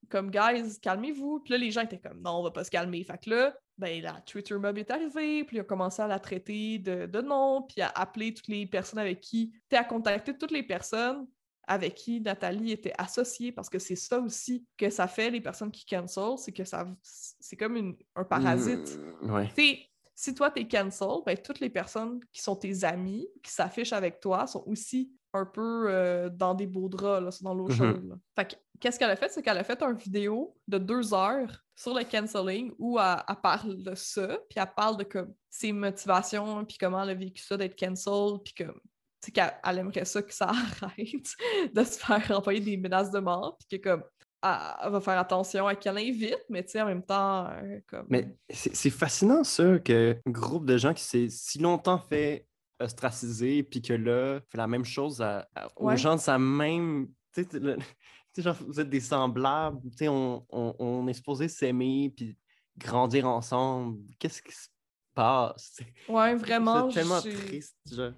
comme, guys, calmez-vous. Puis là, les gens étaient comme, non, on va pas se calmer. Fait que là, ben, la Twitter mob est arrivée, puis il a commencé à la traiter de, de nom, puis à appeler toutes les personnes avec qui, tu à contacter toutes les personnes avec qui Nathalie était associée, parce que c'est ça aussi que ça fait, les personnes qui cancel, c'est que ça, c'est comme une- un parasite. Mm, Ouais. Sais, si toi t'es cancel, ben toutes les personnes qui sont tes amis, qui s'affichent avec toi, sont aussi un peu euh, dans des beaux draps, là, dans l'eau Mhm. chaude. là. Fait que, qu'est-ce qu'elle a fait? C'est qu'elle a fait une vidéo de deux heures sur le canceling où elle, elle parle de ça, puis elle parle de comme ses motivations, puis comment elle a vécu ça d'être cancel, puis comme tu sais, qu'elle elle aimerait ça que ça arrête de se faire envoyer des menaces de mort, puis que comme elle, va faire attention à qui elle invite, mais tu sais, en même temps, euh, comme... Mais c'est c'est fascinant, ça, qu'un groupe de gens qui s'est si longtemps fait ostraciser, puis que là, fait la même chose à- à- aux Ouais. gens de sa même. Tu sais, genre, vous êtes des semblables, tu sais, on, on- on est supposé s'aimer, puis grandir ensemble. Qu'est-ce qui se passe? Ouais, vraiment, C'est tellement triste, genre.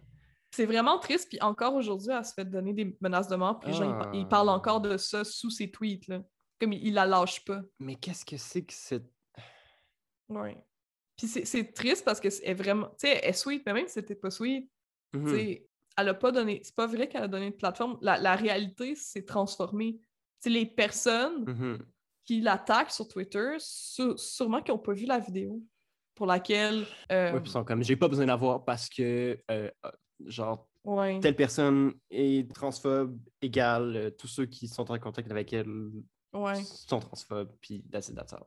C'est vraiment triste, puis encore aujourd'hui, elle se fait donner des menaces de mort, puis les gens, ils par- ils parlent Ah. encore de ça sous ses tweets, là. Comme il, il la lâche pas. Mais qu'est-ce que c'est que cette. Ouais. Puis c'est- triste parce que c'est vraiment... Tu sais, elle est sweet, mais même si c'était pas sweet, tu Mhm. sais, elle a pas donné... C'est pas vrai qu'elle a donné de plateforme. La, la réalité s'est transformée. Tu sais, les personnes Mhm. qui l'attaquent sur Twitter, sû- sûrement qu'ils n'ont pas vu la vidéo pour laquelle... euh, Ouais, puis ils sont comme, j'ai pas besoin d'avoir parce que, euh, euh, genre, ouais. telle personne est transphobe égale euh, tous ceux qui sont en contact avec elle Ouais. sont transphobes, puis that's it, that's all.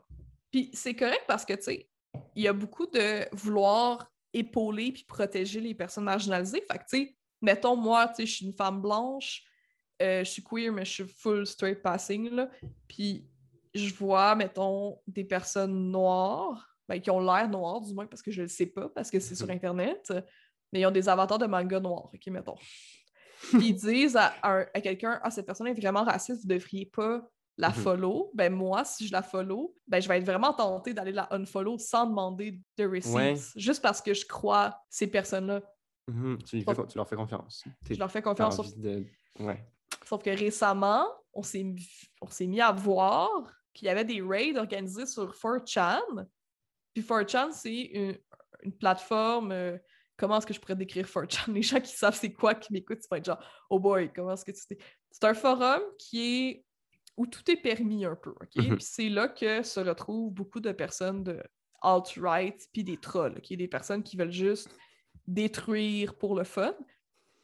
Puis c'est correct parce que, tu sais, il y a beaucoup de vouloir épauler puis protéger les personnes marginalisées. Fait que, tu sais, mettons, moi, tu sais, je suis une femme blanche, euh, je suis queer, mais je suis full straight passing, là. Puis je vois, mettons, des personnes noires, ben, qui ont l'air noires, du moins, parce que je le sais pas, parce que c'est sur Internet, mais ils ont des avatars de manga noirs, OK, mettons. Puis ils disent à, à quelqu'un, ah, cette personne est vraiment raciste, vous devriez pas la Mhm. follow, ben moi, si je la follow, ben je vais être vraiment tentée d'aller la unfollow sans demander de receipts, Ouais. juste parce que je crois ces personnes-là. Mhm, tu, leur fais confiance. Je leur fais confiance. Sauf, de... Ouais. sauf que récemment, on s'est mis- à voir qu'il y avait des raids organisés sur 4chan. Puis 4chan, c'est une, une plateforme. euh, comment est-ce que je pourrais décrire 4chan? Les gens qui savent c'est quoi, qui m'écoutent, tu vas être genre, oh boy, comment est-ce que tu sais? C'est un forum qui est où tout est permis un peu, OK? Mhm. Puis c'est là que se retrouvent beaucoup de personnes de alt-right, puis des trolls, OK? Des personnes qui veulent juste détruire pour le fun.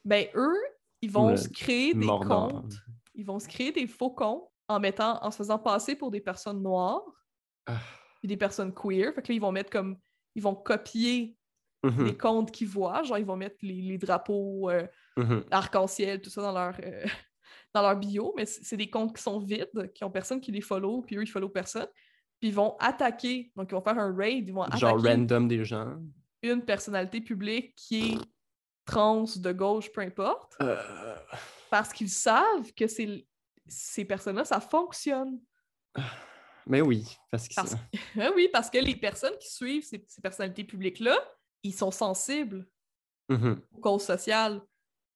Ben eux, ils vont Le se créer des Mordant. comptes, ils vont se créer des faux comptes en mettant, en se faisant passer pour des personnes noires, Ah. puis des personnes queer. Fait que là, ils vont mettre comme, ils vont copier Mhm, les comptes qu'ils voient, genre ils vont mettre les, les drapeaux euh, mhm. arc-en-ciel, tout ça dans leur, euh, dans leur bio, mais c'est des comptes qui sont vides, qui ont personne qui les follow, puis eux, ils follow personne. Puis ils vont attaquer, donc ils vont faire un raid, ils vont Genre attaquer random des gens. une personnalité publique qui est trans, de gauche, peu importe, Euh, parce qu'ils savent que c'est- ces personnes-là, ça fonctionne. Mais oui, parce que Parce- Ah oui, parce que les personnes qui suivent ces, ces personnalités publiques-là, ils sont sensibles Mhm. aux causes sociales.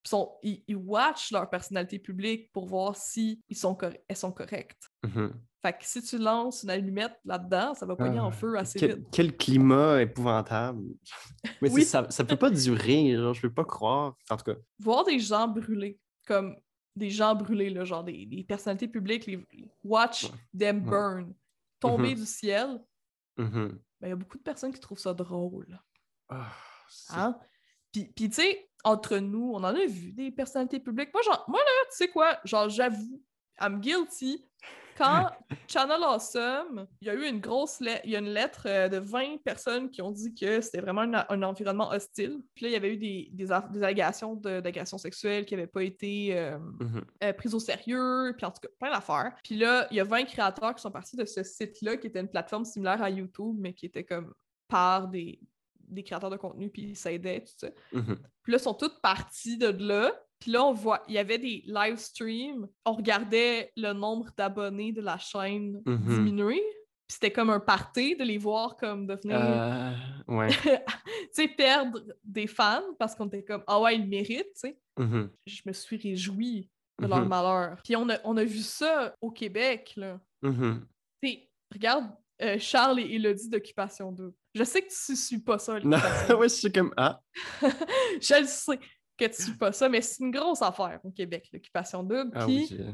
Ils, sont, ils, ils watchent leur personnalité publique pour voir si ils sont cor- elles sont correctes. Mhm. Fait que si tu lances une allumette là-dedans, ça va pogner en Ah, feu assez Quel, vite. quel climat épouvantable. Mais Oui. ça, ça peut pas durer, genre, je peux pas croire. En tout cas, Voir des gens brûlés, comme des gens brûlés, là, genre des, des personnalités publiques, les, watch Ouais. them Ouais. burn, tomber Mhm. du ciel, mhm. ben, il y a beaucoup de personnes qui trouvent ça drôle. Ah, Hein? Puis, puis tu sais, entre nous, on en a vu des personnalités publiques. Moi, genre, moi là, tu sais quoi, genre, j'avoue, I'm guilty. Quand Channel Awesome, il y a eu une grosse lettre, il y a une lettre euh, de 20 personnes qui ont dit que c'était vraiment un, un environnement hostile. Puis là, il y avait eu des, des, allégations de- d'agression sexuelle qui n'avaient pas été euh, Mhm. euh, prises au sérieux, puis en tout cas, plein d'affaires. Puis là, il y a 20 créateurs qui sont partis de ce site-là, qui était une plateforme similaire à YouTube, mais qui était comme par des, des créateurs de contenu, puis ils s'aidaient, tout ça. Mhm. Puis là, ils sont tous partis de là. Puis là, on voit, il y avait des live streams. On regardait le nombre d'abonnés de la chaîne Mhm. diminuer. Puis c'était comme un party de les voir comme devenir, Euh, ouais. tu sais, perdre des fans parce qu'on était comme, ah ouais, ils le méritent, tu sais. Mhm. Je me suis réjouie de leur malheur. Puis on a, on a vu ça au Québec, là. Tu sais, regarde euh, Charles et Elodie d'Occupation 2. Je sais que tu suis pas ça, Non, ouais, je suis comme ah. je le sais que tu suis pas ça, mais c'est une grosse affaire au Québec, l'occupation double. Ah Puis oui, j'ai-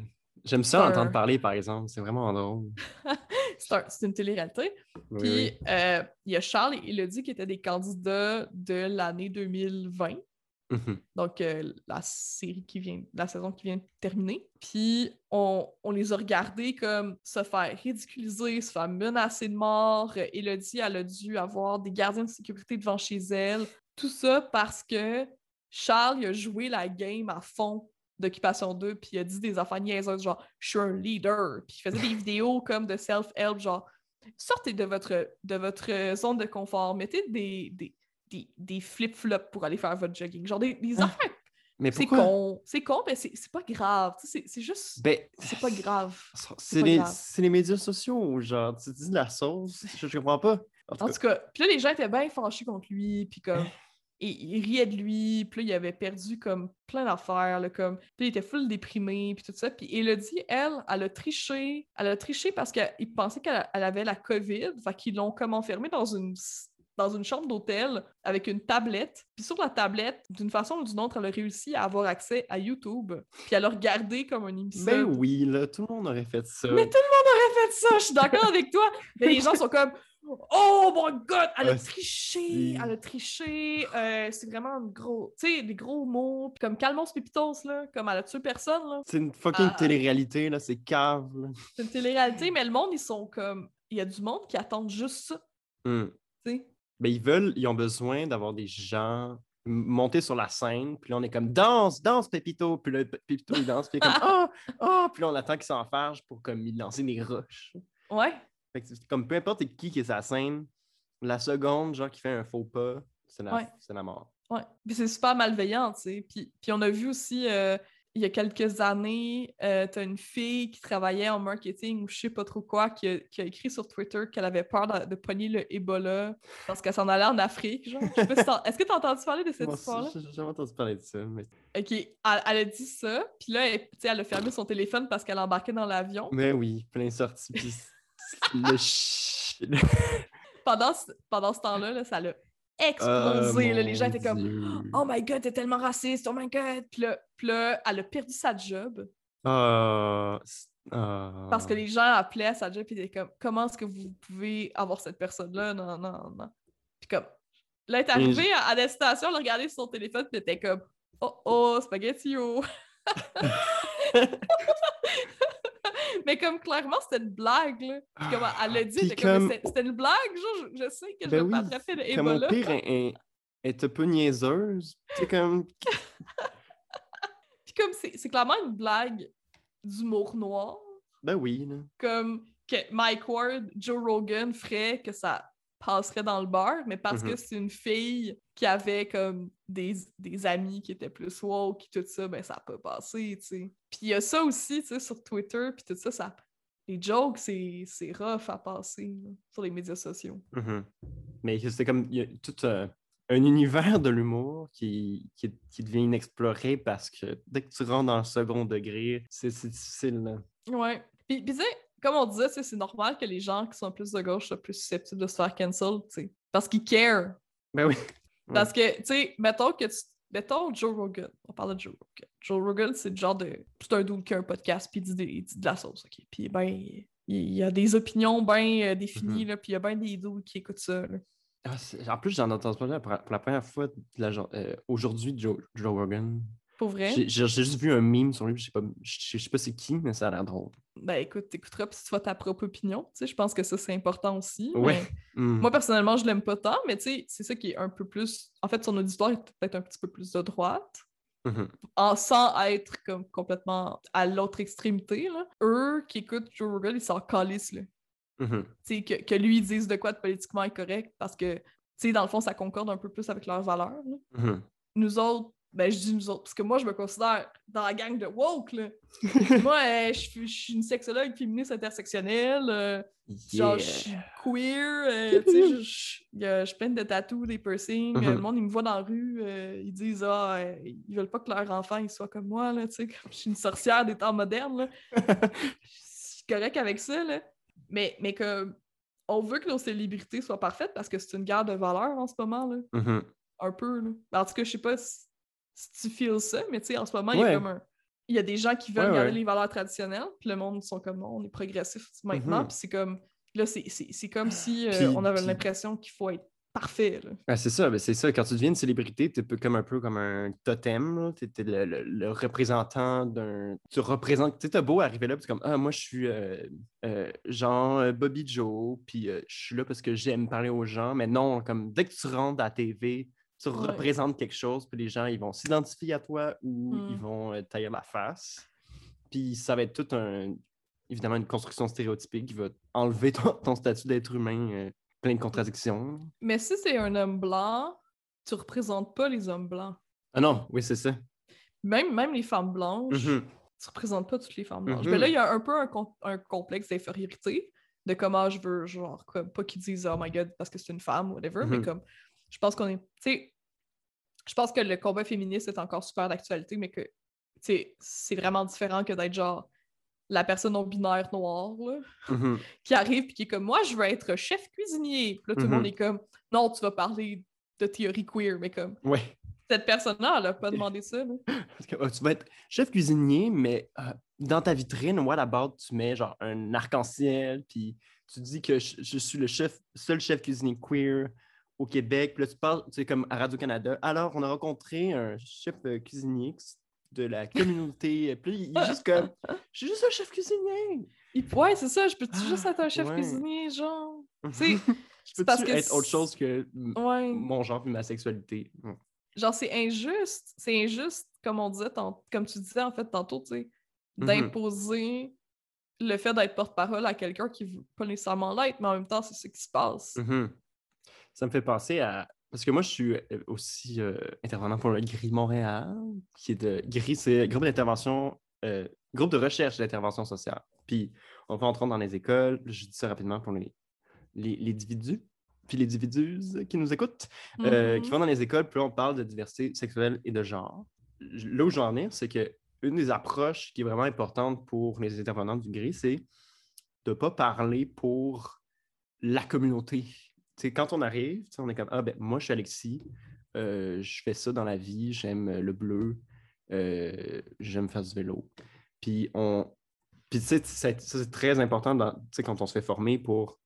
j'aime ça un- entendre parler, par exemple. C'est vraiment drôle. c'est un- une télé-réalité. Oui, Puis oui. euh, il y a Charles et Elodie qui étaient des candidats de l'année 2020. Mhm. Donc, euh, la série qui vient, la saison qui vient de terminer. Puis, on, on les a regardés comme se faire ridiculiser, se faire menacer de mort. Elodie, elle a dû avoir des gardiens de sécurité devant chez elle. Tout ça parce que Charles il a joué la game à fond d'Occupation 2, puis il a dit des affaires niaiseuses, genre « je suis un leader », puis il faisait des vidéos comme de self-help, genre « sortez de votre, de votre zone de confort, mettez des, des, des, des flip-flops pour aller faire votre jogging. Genre des, des Ah, affaires. Mais C'est con. C'est con, mais c'est c'est pas grave. Tu sais, C'est c'est juste. Ben, C'est pas grave. c'est les, les médias sociaux, genre, tu dis de la sauce, je, je comprends pas. En tout En cas, tout cas, puis là, les gens étaient bien fâchés contre lui, puis comme. et il riait de lui, puis là, il avait perdu comme plein d'affaires, là, comme, puis il était full déprimé, puis tout ça. Puis Elodie, elle, elle a triché. Elle a triché parce qu'il pensait qu'elle elle avait la COVID, fait qu'ils l'ont comme enfermée dans une dans une chambre d'hôtel avec une tablette. Puis sur la tablette, d'une façon ou d'une autre, elle a réussi à avoir accès à YouTube. Puis elle a regardé comme une émission. Ben oui, là, tout le monde aurait fait ça. Mais tout le monde aurait fait ça, je suis d'accord avec toi. Mais les gens sont comme Oh mon god, elle a triché, elle a triché. Euh, c'est vraiment un gros, tu sais, des gros mots. Puis comme Calmos Pépitos, là, comme elle a tué personne. Là. C'est une fucking Ah. télé-réalité, là, c'est cave. Là. C'est une télé-réalité, mais le monde, ils sont comme. Il y a du monde qui attend juste ça, tu sais? Ils veulent, ils ont besoin d'avoir des gens m- monter sur la scène, puis là, on est comme danse, danse, Pépito, puis là, Pépito, il danse, puis il est comme ah, ah, puis là, on attend qu'il s'enfarge pour comme lancer des roches. Ouais. Fait que c'est comme peu importe qui qui est sa scène, la seconde, genre, qui fait un faux pas, c'est la, Ouais. la mort. Ouais. Puis c'est super malveillant, tu sais. Puis, puis on a vu aussi, euh, il y a quelques années, euh, t'as une fille qui travaillait en marketing ou je sais pas trop quoi, qui a, qui a écrit sur Twitter qu'elle avait peur de, de pogner le Ebola parce qu'elle s'en allait en Afrique, genre. Je sais pas si t'en- Est-ce que t'as entendu parler de cette histoire-là? j'ai jamais entendu parler de ça. Mais, OK. Elle, elle a dit ça, puis là, elle, tu sais, elle a fermé son téléphone parce qu'elle embarquait dans l'avion. mais oui, plein sorti. Puis le ch... Pendant ce, pendant ce temps-là, là, ça l'a explosé. Là. Les gens mon étaient comme Dieu. Oh my god, t'es tellement raciste, oh my god. Puis là, puis là, elle a perdu sa job c'est- ah. parce que les gens appelaient à sa job et étaient comme Comment est-ce que vous pouvez avoir cette personne-là? Non, non, non. Puis comme, là, elle est arrivée à, station, elle a regardé sur son téléphone, puis elle était comme Oh oh, spaghetti-o. Mais comme clairement, c'était une blague, là. Puis comme elle l'a dit, comme, C'était- une blague, genre, je, je sais que je Ben vais oui, m'attraper de Comme au pire, elle, est un peu niaiseuse. C'est comme. Puis comme, c'est clairement une blague d'humour noir. Ben oui, là. comme que Mike Ward, Joe Rogan ferait que ça passerait dans le beurre, mais parce que Mhm. c'est une fille qui avait comme des, des amis qui étaient plus woke, qui tout ça, ben ça peut passer, tu sais. Puis il y a ça aussi, tu sais, sur Twitter, puis tout ça, ça... Les jokes, c'est c'est rough à passer là, sur les médias sociaux. Mhm. Mais c'est comme. Il y a tout euh, un univers de l'humour qui, qui, qui devient inexploré parce que dès que tu rentres dans le second degré, c'est c'est difficile. Là. Ouais. Puis, puis tu sais, comme on disait, c'est normal que les gens qui sont plus de gauche soient plus susceptibles de se faire cancel, tu sais. Parce qu'ils care. Ben oui. Parce que, tu sais, mettons que tu. Mettons Joe Rogan. On parle de Joe Rogan. Joe Rogan, c'est le genre de. C'est un dude qui a un podcast, puis il dit, des- il dit de la sauce, OK? Puis, ben, il il y a des opinions bien définies, là, puis il y a bien des dudes qui écoutent ça, là. Ah, en plus, j'en entends parler pour, pour la première fois euh, aujourd'hui, Joe, Joe Rogan. Pour vrai? J'ai juste vu un meme sur lui, je sais pas, je sais- pas c'est qui, mais ça a l'air drôle. Ben, écoute, t'écouteras, puis tu feras ta propre opinion. Tu sais, je pense que ça, c'est important aussi. Ouais. mais Hmm. Moi, personnellement, je l'aime pas tant, mais tu sais, c'est ça qui est un peu plus. En fait, son auditoire est peut-être un petit peu plus de droite. Mhm. en, sans être comme complètement à l'autre extrémité, là. eux qui écoutent Joe Rogan, ils s'en calissent, là. Tu sais, que, que lui, ils disent de quoi de politiquement incorrect parce que, tu sais, dans le fond, ça concorde un peu plus avec leurs valeurs. Mhm. Nous autres, ben, je dis nous autres, parce que moi, je me considère dans la gang de woke, là. moi, euh, je suis- je suis une sexologue féministe intersectionnelle, euh, genre, je suis queer, euh, je- je je plein de des piercings, le monde, ils me voit dans la rue, euh, ils disent, ah, ils veulent pas que leur enfant, il soit comme moi, là, tu sais, comme je suis une sorcière des temps modernes, là. Je suis correct avec ça, là. Mais, mais que on veut que nos célébrités soient parfaites parce que c'est une guerre de valeurs en ce moment, là. Mhm. Un peu, là. En tout cas, je sais pas si, si tu feels ça, mais tu sais, en ce moment, il y a comme un... Il y a des gens qui veulent Ouais, garder les valeurs traditionnelles, puis le monde sont comme on est progressif maintenant, Mhm. puis c'est comme là, c'est- comme si euh, on avait l'impression qu'il faut être parfait. Ah, c'est ça, ben c'est ça. Quand tu deviens une célébrité, tu es comme un peu comme un totem. Tu es, le, le- le représentant d'un. Tu représentes. Tu sais, beau arriver là, puis tu es comme Ah, moi, je suis euh, euh, genre Bobby Joe, puis euh, je suis là parce que j'aime parler aux gens. Mais non, comme dès que tu rentres à la TV, tu Ouais. représentes quelque chose, puis les gens, ils vont s'identifier à toi ou Mm. ils vont euh, tailler la face. Puis ça va être tout un. Évidemment, une construction stéréotypée qui va enlever ton, ton statut d'être humain euh, plein de contradictions. Mais si c'est un homme blanc, tu représentes pas les hommes blancs. Ah non, oui, c'est ça. Même, même les femmes blanches, Mhm. tu représentes pas toutes les femmes blanches. Mhm. Mais là, il y a un peu un, com- un complexe d'infériorité de comment je veux, genre, comme, pas qu'ils disent Oh my god, parce que c'est une femme, whatever, mais Mhm. comme, je pense qu'on est. Tu sais, je pense que le combat féministe est encore super d'actualité, mais que c'est vraiment différent que d'être genre la personne non binaire noire là, Mhm. qui arrive et qui est comme moi je veux être chef cuisinier. Puis là tout le Mhm. monde est comme non, tu vas parler de théorie queer, mais comme Ouais. cette personne-là, elle a pas demandé ça. là. Parce que, euh, tu vas être chef cuisinier, mais euh, dans ta vitrine, moi, là-bas, tu mets genre un arc-en-ciel, puis tu dis que je, je suis le chef, seul chef cuisinier queer au Québec. Puis là, tu parles, tu sais, comme à Radio-Canada. Alors, on a rencontré un chef euh, cuisinier de la communauté. Puis il est juste comme, je suis juste un chef cuisinier. Ouais, c'est ça, je peux Ah, juste être un chef ouais. cuisinier, genre? sais, je peux parce que être autre chose que Ouais. mon genre et ma sexualité? genre c'est injuste, c'est injuste comme on disait tant- comme tu disais en fait tantôt, tu sais, Mhm. d'imposer le fait d'être porte-parole à quelqu'un qui veut pas nécessairement l'être, mais en même temps, c'est ce qui se passe. Mhm. Ça me fait penser à. Parce que moi, je suis euh, aussi euh, intervenant pour le GRI Montréal, qui est de. GRI, c'est groupe d'intervention, euh, groupe de recherche d'intervention sociale. Puis, on va entrer dans les écoles, je dis ça rapidement pour les, les, les individus, puis les individus qui nous écoutent, euh, Mhm. qui vont dans les écoles, puis on parle de diversité sexuelle et de genre. Là où je veux en venir, c'est que une des approches qui est vraiment importante pour les intervenants du GRI, c'est de ne pas parler pour la communauté. Quand on arrive, on est comme Ah, ben, moi, je suis Alexis, euh, je fais ça dans la vie, j'aime euh, le bleu, euh, j'aime faire du vélo. Puis, on. Puis, tu sais, c'est- ça, c'est très important dans- quand on se fait former pour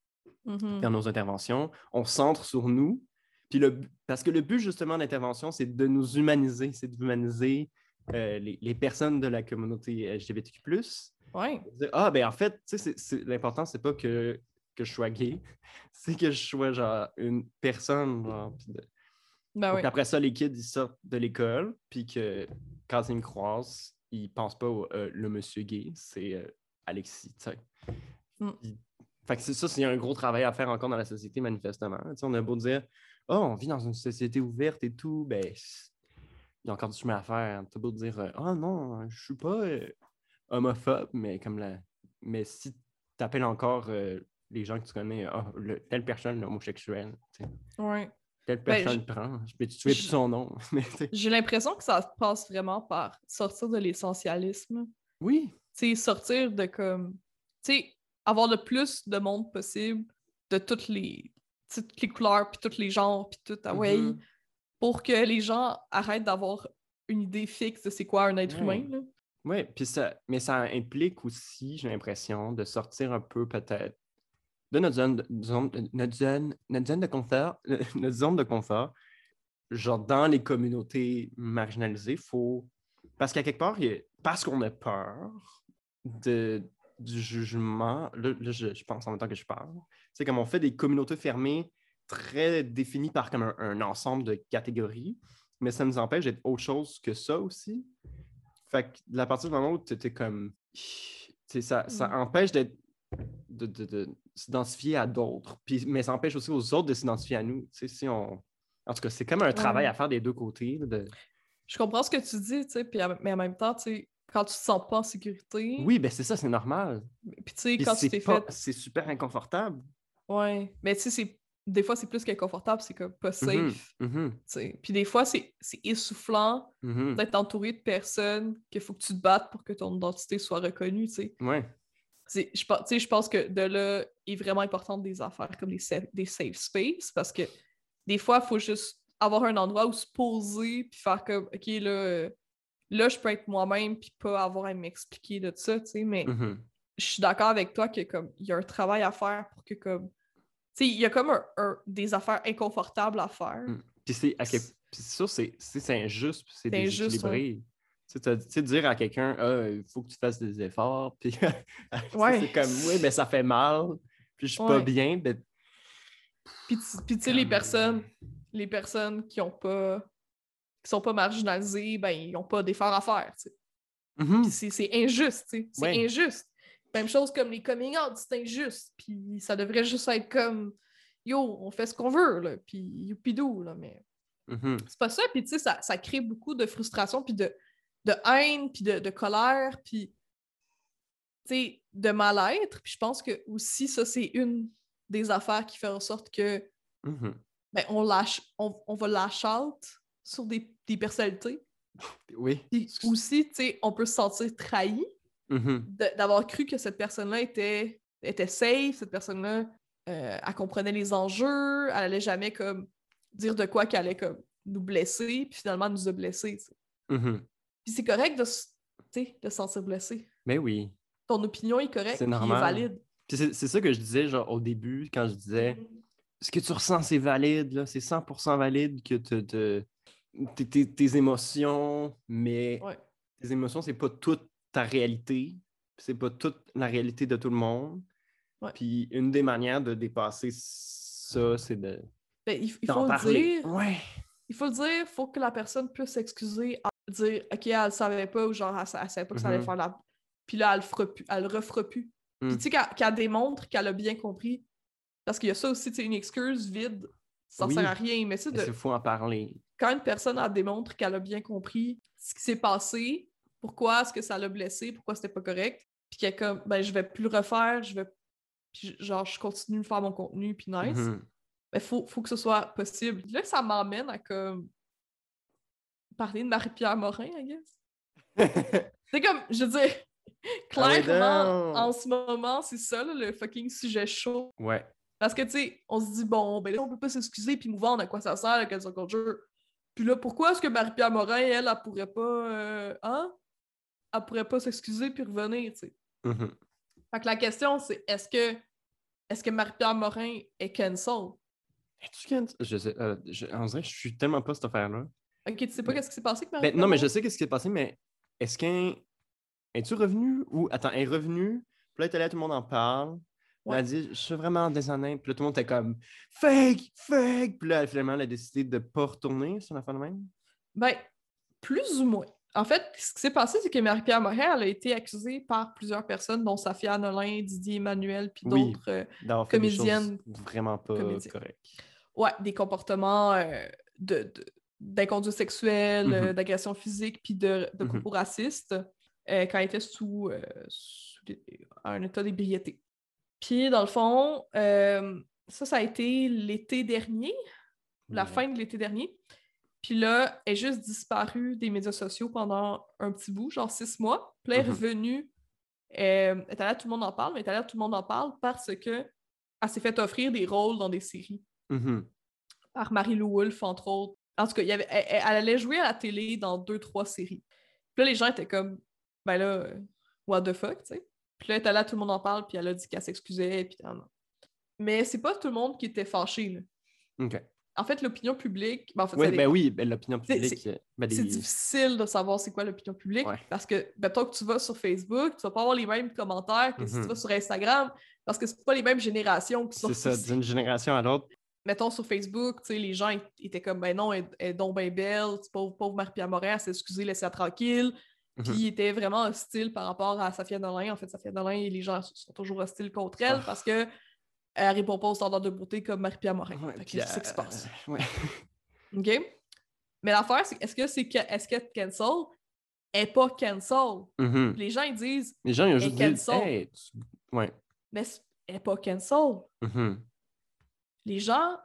Mhm. dans nos interventions, on centre sur nous. Puis le, parce que le but justement de l'intervention, c'est de nous humaniser, c'est d'humaniser euh, les, les personnes de la communauté LGBTQ+. Ouais. Dire, ah, ben en fait, l'important, c'est pas que, que je sois gay, c'est que je sois genre une personne. genre, puis de- Ben oui. après ça, les kids, ils sortent de l'école, puis que quand ils me croisent, ils pensent pas au euh, le monsieur gay, c'est euh, Alexis, tu sais. Mm. Fait que c'est ça, c'est un gros travail à faire encore dans la société, manifestement. On a beau dire, oh, on vit dans une société ouverte et tout, ben, il y a encore du chemin à faire. Tu as beau dire, oh non, je suis pas euh, homophobe, mais comme la. Mais si tu appelles encore euh, les gens que tu connais, le- telle personne homosexuelle, Ouais. telle Ben, personne prend, mais tu sais plus je- son nom. J'ai l'impression que ça passe vraiment par sortir de l'essentialisme. oui, Tu sais, sortir de comme. Tu sais, avoir le plus de monde possible de toutes les, toutes les couleurs, puis tous les genres, puis tout. Ah ouais. Mhm. Pour que les gens arrêtent d'avoir une idée fixe de c'est quoi un être Ouais. humain. Là. Oui, puis ça, mais ça implique aussi, j'ai l'impression, de sortir un peu peut-être de notre zone de, zone- de- notre zone, notre zone de confort, notre zone de confort, genre dans les communautés marginalisées, faut parce qu'à quelque part, il a- parce qu'on a peur de, du jugement, là, là, je, je pense en même temps que je parle, c'est comme on fait des communautés fermées très définies par comme un, un ensemble de catégories, mais ça nous empêche d'être autre chose que ça aussi. Fait que à partir du moment où tu étais comme. Ça, ça Mm. empêche d'être. De, de- de s'identifier à d'autres. Puis, mais ça empêche aussi aux autres de s'identifier à nous. Si on... En tout cas, c'est comme un travail Ouais. à faire des deux côtés. de- Je comprends ce que tu dis, puis mais en même temps, quand tu te sens pas en sécurité, Oui, ben c'est ça, c'est normal. puis tu sais, quand tu c'est t'es pas- fait. C'est super inconfortable. Ouais. Mais tu sais, c'est- des fois, c'est plus qu'inconfortable, c'est comme pas safe. Mhm, mhm, tu sais. Puis des fois, c'est essoufflant mhm. d'être entouré de personnes qu'il faut que tu te battes pour que ton identité soit reconnue, tu sais. Ouais. Je je pense que de là est vraiment importante des affaires comme des, sa- des safe space parce que des fois, il faut juste avoir un endroit où se poser puis faire comme, OK, là, euh, là je peux être moi-même puis pas avoir à m'expliquer de ça, tu sais. Mais mhm. je suis d'accord avec toi que comme il y a un travail à faire pour que comme. Tu sais, il y a comme un- un- des affaires inconfortables à faire. Mm. Puis c'est à quel- C'est- ça, c'est injuste, c'est injuste, déséquilibré. Tu sais, dire à quelqu'un, ah, il faut que tu fasses des efforts, puis Ouais. c'est comme, oui, mais ça fait mal, puis je suis pas bien, ben, Puis, tu- sais, les personnes, les personnes qui ont pas. qui sont pas marginalisées, ben, ils ont pas d'efforts à faire, tu sais. mhm. Puis c'est injuste, tu sais. C'est Ouais. injuste. Même chose comme les coming out, c'est injuste. Puis ça devrait juste être comme yo, on fait ce qu'on veut, là. Puis youpidou, là. Mais Mhm. c'est pas ça. Puis tu sais, ça, ça crée beaucoup de frustration, puis de, de haine, puis de, de colère, puis de mal-être. Puis je pense que aussi, ça, c'est une des affaires qui fait en sorte que Mhm. ben, on lâche, on, on va lâche out sur des, des personnalités. Oui. Puis aussi, on peut se sentir trahi Mhm. de- d'avoir cru que cette personne-là était, était safe, cette personne-là, euh, elle comprenait les enjeux, elle allait jamais comme dire de quoi qu'elle allait comme nous blesser, puis finalement elle nous a blessés. sais. Mhm. Puis c'est correct de, de se sentir blessé. Mais oui. Ton opinion est correcte, C'est puis est normal. valide. Puis c'est ça que je disais genre, au début, quand je disais ce que tu ressens, c'est valide, c'est 100% valide que te- te- tes- tes- émotions, mais Ouais. tes émotions, c'est pas toute ta réalité, c'est pas toute la réalité de tout le monde. Ouais. Puis une des manières de dépasser ça, c'est de Ben, il, faut le dire, Ouais. il faut le dire, il faut que la personne puisse s'excuser, dire OK, elle le savait pas ou genre elle, elle savait pas que ça allait Mhm. faire la. Puis là, elle le fera plus, elle le refera plus. Mm. Puis tu sais, qu'elle démontre qu'elle a bien compris. Parce qu'il y a ça aussi, tu sais, une excuse vide, ça Oui. sert à rien. Mais tu sais, Mais de- Il faut en parler. quand une personne elle démontre qu'elle a bien compris ce qui s'est passé, pourquoi est-ce que ça l'a blessé, pourquoi c'était pas correct, puis qu'elle est comme, ben je vais plus le refaire, je vais. Puis genre, je continue de faire mon contenu, puis nice. Mhm. Il faut, faut que ce soit possible. Là, ça m'emmène à comme parler de Marie-Pierre Morin, I guess. C'est comme, je veux dire, Ah clairement, en ce moment, c'est ça, là, le fucking sujet chaud. ouais. Parce que, tu sais, on se dit, bon, ben là, on peut pas s'excuser puis nous vendre à quoi ça sert, le cancel culture. Puis là, pourquoi est-ce que Marie-Pierre Morin, elle, elle, pourrait pas, euh, hein? Elle pourrait pas s'excuser puis revenir, tu sais. Mhm. Fait que la question, c'est, est-ce que, est-ce que Marie-Pierre Morin est cancel? Es-tu can- Je sais, euh, je, dirait que je suis tellement pas cette affaire-là. Ok, tu sais pas qu'est-ce qui s'est passé avec Ben, Marie-Pierre? non, mais je sais qu'est-ce qui s'est passé, mais est-ce qu'un. Es-tu revenu ou. Attends, elle est revenue, puis là, elle est allée, tout le monde en parle. Elle a dit Je suis vraiment déshonnête. Puis là, tout le monde était comme Fake, fake. Puis là, finalement, elle a décidé de pas retourner sur la fin de même? Ben, plus ou moins. En fait, ce qui s'est passé, c'est que Marie-Pierre Morin, elle a été accusée par plusieurs personnes, dont Safia Nolin, Didier Emmanuel, puis Oui. d'autres. euh, D'avoir fait des Comédienne. choses vraiment pas correctes. ouais, des comportements euh, de, de- d'inconduite sexuelle, euh, Mhm. d'agression physique, puis de, de Mhm. propos racistes euh, quand elle était sous, euh, sous des- un état d'ébriété. Puis, dans le fond, euh, ça, ça a été l'été dernier, la fin de l'été dernier. Puis là, elle est juste disparue des médias sociaux pendant un petit bout, genre six mois. Puis elle est Mhm. revenue. Elle est allée à Tout le monde en parle, mais elle est allée à Tout le monde en parle parce que elle s'est fait offrir des rôles dans des séries Mhm. par Marie-Lou Wolfe, entre autres. En tout cas, il y avait, elle, allait jouer à la télé dans deux, trois séries. Puis là, les gens étaient comme, ben là, euh, what the fuck, tu sais. Puis là, elle est allée Tout le monde en parle, puis elle a dit qu'elle s'excusait, puis non, non. Mais c'est pas tout le monde qui était fâché, là. OK. En fait, l'opinion publique, ben, en fait, Oui, ben oui, ben, l'opinion C'est- publique. euh, ben, C'est difficile de savoir c'est quoi l'opinion publique Ouais. parce que, mettons que tu vas sur Facebook, tu vas pas avoir les mêmes commentaires que si tu vas sur Instagram parce que c'est pas les mêmes générations qui sont C'est ça, d'une génération à l'autre. Mettons sur Facebook, tu sais, les gens étaient comme, ben non, elle, elle est donc bien belle, pauvre, pauvre Marie-Pierre Morin, elle s'est excusée, laissez-la tranquille. Mhm. Puis ils étaient vraiment hostiles par rapport à Safia Nolin. En fait, Safia Nolin, les gens sont toujours hostiles contre elle Ah. parce que elle répond pas aux standards de beauté comme Marie-Pierre Morin. Ouais, Fait que puis, c'est ce qui se euh, passe. ouais. OK? Mais l'affaire, c'est est-ce que c'est que- est-ce est cancel? Elle est pas cancel? Mhm. Les gens, ils disent, Les gens, ils ont juste dit cancel. Hey, tu- Ouais. mais elle est pas cancel. Mhm. Les gens,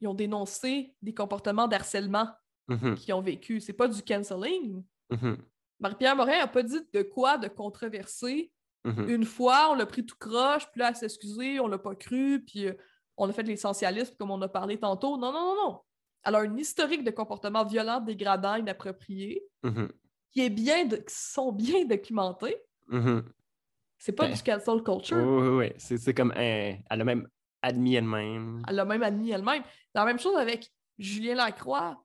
ils ont dénoncé des comportements d'harcèlement Mhm. qu'ils ont vécu. C'est pas du canceling. Mhm. Marie-Pierre Morin a pas dit de quoi de controversé. Mhm. Une fois, on l'a pris tout croche, puis là, elle s'est excusée, on l'a pas cru, puis euh, on a fait de l'essentialisme comme on a parlé tantôt. Non, non, non, non. Elle a un historique de comportements violents, dégradants, inappropriés, qui, est bien de- qui sont bien documentés. C'est pas Ben, du cancel culture. Oui, oui, oui. C'est comme. hein, elle a même admis elle-même. Elle l'a même admis elle-même. La même chose avec Julien Lacroix,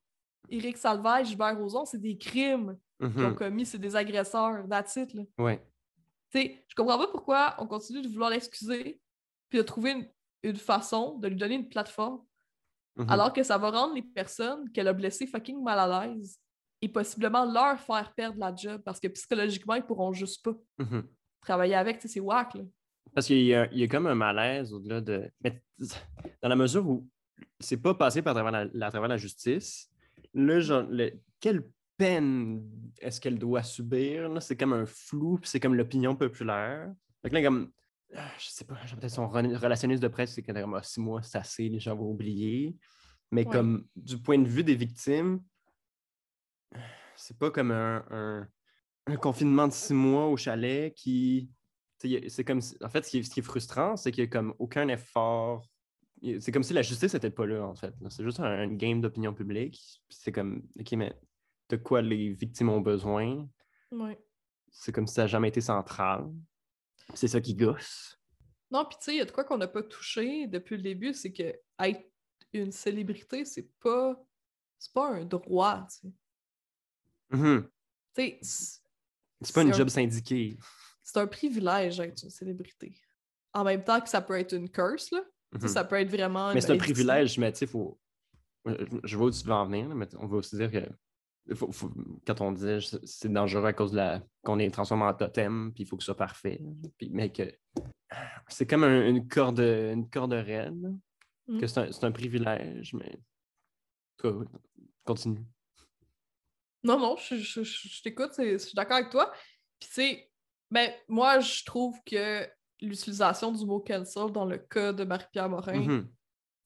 Éric Salvaille, Gilbert Rozon, c'est des crimes qu'ils ont Mhm. commis, c'est des agresseurs. That's it, là. Ouais. Je comprends pas pourquoi on continue de vouloir l'excuser puis de trouver une, une façon de lui donner une plateforme Mhm. alors que ça va rendre les personnes qu'elle a blessées fucking mal à l'aise et possiblement leur faire perdre la job parce que psychologiquement, ils pourront juste pas Mhm. travailler avec. Tu sais, c'est whack, là. Parce qu'il y, a- il y a comme un malaise au-delà de. Mais dans la mesure où c'est pas passé par travers la, travers la justice, là, genre, le- quelle peine est-ce qu'elle doit subir? C'est comme un flou, c'est comme l'opinion populaire. Fait que là, comme. ah, Je sais pas, peut-être son re- relationniste de presse, c'est comme ah, six mois, c'est assez, les gens vont oublier. Mais Ouais. comme du point de vue des victimes, c'est pas comme un, un- un confinement de six mois au chalet qui. C'est comme si- en fait, ce qui est, ce qui est frustrant, c'est qu'il n'y a comme aucun effort. C'est comme si la justice n'était pas là, en fait. C'est juste un, un game d'opinion publique. C'est comme, OK, mais de quoi les victimes ont besoin? Ouais. C'est comme si ça n'a jamais été central. C'est ça qui gosse. Non, puis tu sais, il y a de quoi qu'on n'a pas touché depuis le début, c'est que être une célébrité, c'est pas. C'est pas un droit, tu sais. Mhm. Sais, c'est- pas une un- job syndiquée. C'est un privilège d'être une célébrité. En même temps que ça peut être une curse, là. Mhm. Ça peut être vraiment. Mais c'est un privilège, mais tu sais, faut. euh, Je vois où tu veux en venir, mais on va aussi dire que faut- faut- quand on dit c'est- c'est dangereux à cause de la qu'on est transformé en totem, puis il faut que ce soit parfait. Puis, mais que c'est comme un- une corde une corde raide, Mm. que c'est un, un privilège, mais continue. Non, non, je, je- je- je t'écoute, je suis d'accord avec toi. Puis, tu sais, ben, moi, je trouve que l'utilisation du mot cancel dans le cas de Marie-Pierre Morin, Mhm.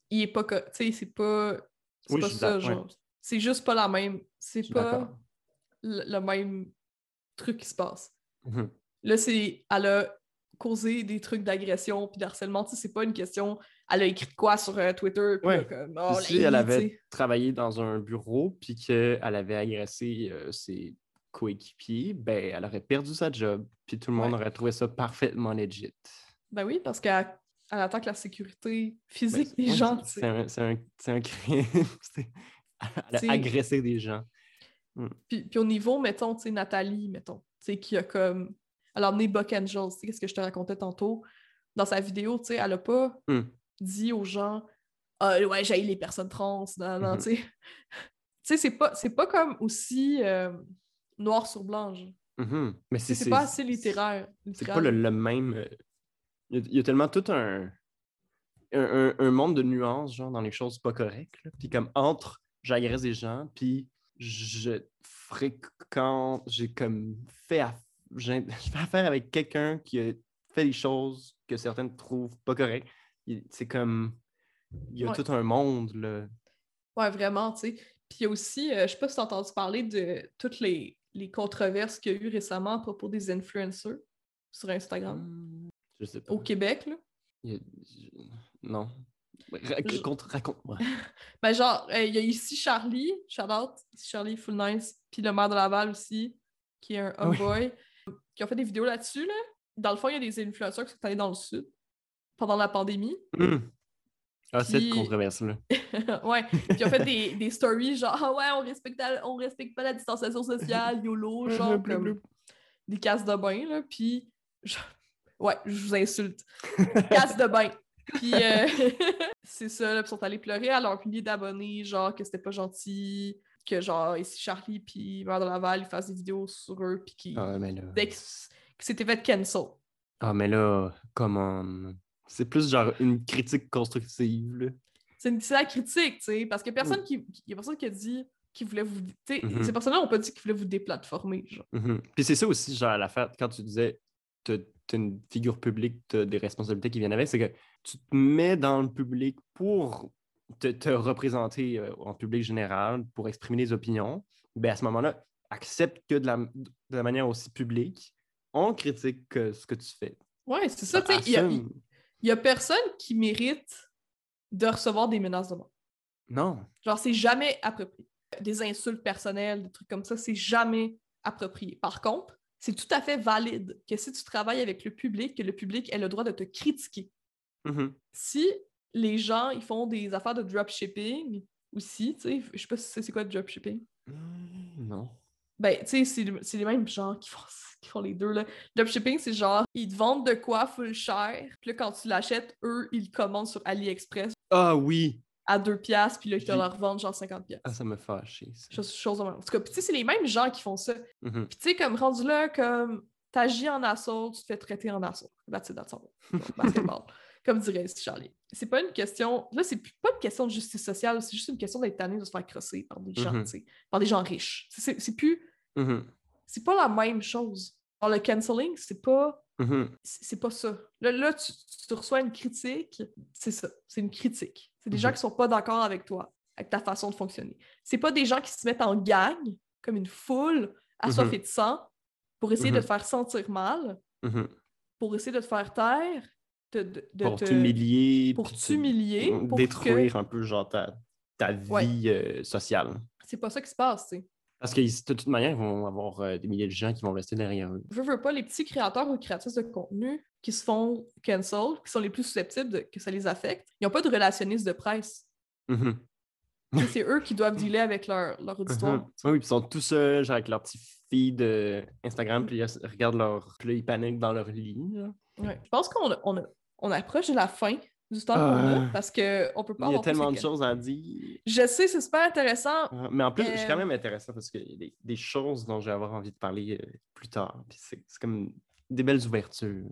il est pas. Tu sais, c'est pas. C'est Oui, pas ça, ouais. genre. C'est juste pas la même. C'est pas le, le même truc qui se passe. Mhm. Là, c'est. Elle a causé des trucs d'agression puis d'harcèlement. Tu sais, c'est pas une question. Elle a écrit quoi sur euh, Twitter? Puis Ouais. comme, oh, si elle avait travaillé dans un bureau puis qu'elle avait agressé euh, ses coéquipiers, ben elle aurait perdu sa job, puis tout le monde Ouais. aurait trouvé ça parfaitement legit. Ben oui, parce qu'elle elle attaque la sécurité Ben, physique des gens. c'est- un, un- crime. Elle a agressé des gens. Puis, puis au niveau, mettons, tu sais, Nathalie, mettons, tu sais, qui a comme. Elle a emmené Buck Angels, tu sais, qu'est-ce que je te racontais tantôt. Dans sa vidéo, tu sais, elle a pas Hmm. dit aux gens Ah, ouais, j'ai les personnes trans, non, non, Mhm. tu sais. Tu sais, c'est pas, c'est pas comme aussi euh, noir sur blanc. genre. Mhm. Mais c'est pas assez littéraire. C'est pas le, le même. euh, Il y, a, tellement tout un, un, monde de nuances, genre, dans les choses pas correctes. là. Puis comme entre j'agresse des gens, puis je fréquente, j'ai comme fait, je fais affaire avec quelqu'un qui a fait des choses que certaines trouvent pas correctes. C'est comme. Il y a Ouais. tout un monde, là. Ouais, vraiment, tu sais. Puis aussi, euh, je sais pas si tu as entendu parler de toutes les, les controverses qu'il y a eu récemment à propos des influencers sur Instagram. Hmm, Je sais pas. Au Québec, là. Il y a- je- Non. Raconte, raconte-moi. Ben genre, euh, il y a ici Charlie, shout out, ici Charlie Full Nice, puis le maire de Laval aussi, qui est un Ah oui. homeboy, qui ont fait des vidéos là-dessus, là. Dans le fond, il y a des influenceurs qui sont allés dans le sud pendant la pandémie. Hmm. Ah, cette controverse-là. ouais, puis ils ont fait des, des stories genre, ah ouais, on respecte, la- on respecte pas la distanciation sociale, YOLO, genre, comme des casses de bain, là, puis... je- Ouais, je vous insulte. Casse de bain. Puis euh, c'est ça, là, puis ils sont allés pleurer à leur milliers d'abonnés, genre que c'était pas gentil, que genre ici Charlie puis Mère de Laval ils fassent des vidéos sur eux puis qu'ils Ah, mais là. c- que c'était fait cancel. Ah, mais là, comment. C'est plus genre une critique constructive, là. C'est une la critique, tu sais, parce que personne qui il y a personne qui a dit qu'il voulait vous tu sais, Mhm. ces personnes-là n'ont pas dit qu'ils voulaient vous déplatformer, genre. Mhm. Puis c'est ça aussi, genre, à la fin, quand tu disais, t'as t'as une figure publique, t'as des responsabilités qui viennent avec, c'est que tu te mets dans le public pour te, te représenter euh, en public général, pour exprimer des opinions. Ben à ce moment-là, accepte que de la, de la manière aussi publique, on critique que ce que tu fais. Ouais, c'est ça, tu sais, il y a, personne qui mérite de recevoir des menaces de mort. Non. Genre, c'est jamais approprié. Des insultes personnelles, des trucs comme ça, c'est jamais approprié. Par contre, c'est tout à fait valide que si tu travailles avec le public, que le public ait le droit de te critiquer. Mhm. Si les gens, ils font des affaires de dropshipping aussi, tu sais, je sais pas si c'est quoi le dropshipping. Hmm, Non. Ben, tu sais, c'est le- c'est les mêmes gens qui font, qui font les deux, là. Dropshipping, c'est genre, ils te vendent de quoi full cher, puis là, quand tu l'achètes, eux, ils le commandent sur AliExpress Ah oui! à 2 piastres, puis là, ils te le revendent genre 50 piastres. Ah, ça me fâché. ça. Chose, chose. En tout cas, puis tu sais, c'est les mêmes gens qui font ça. Mhm. Puis tu sais, comme rendu là, comme t'agis en assaut, tu te fais traiter en assaut. That's it, that's all. Basketball. comme dirait Charlie. C'est pas une question. Là, c'est plus- pas une question de justice sociale, c'est juste une question d'être tanné de se faire crosser par des gens, Mhm. tu sais, par des gens riches. C'est- C'est Mhm. C'est pas la même chose. Alors, le canceling, c'est pas. Mhm. C'est c'est pas ça. Là, là tu, tu reçois une critique, c'est ça. C'est une critique. C'est des gens Mhm. qui sont pas d'accord avec toi, avec ta façon de fonctionner. C'est pas des gens qui se mettent en gang comme une foule assoiffée de sang pour essayer de te faire sentir mal, pour essayer de te faire taire, de, de, de Pour t'humilier. pour t'humilier, Détruire un peu, genre, ta, ta vie Ouais. euh, sociale. C'est pas ça qui se passe, tu sais. Parce que de toute manière, ils vont avoir euh, des milliers de gens qui vont rester derrière eux. Je veux pas, les petits créateurs ou créatrices de contenu qui se font cancel, qui sont les plus susceptibles de- que ça les affecte, ils n'ont pas de relationniste de presse. Mhm. Sais, c'est eux qui doivent dealer avec leur, leur auditoire. Mhm. Oui, ils sont tout seuls, avec leur petit feed euh, Instagram, puis ils regardent leur. Puis là, ils paniquent dans leur lit. Ouais. Je pense qu'on on on approche de la fin du temps qu'on Ah. a parce qu'on peut pas Il y a tellement de choses à dire. Je sais, c'est super intéressant. Euh, Mais en plus, c'est Euh, quand même intéressant parce qu'il y a des, des choses dont je vais avoir envie de parler euh, plus tard. Puis c'est comme des belles ouvertures.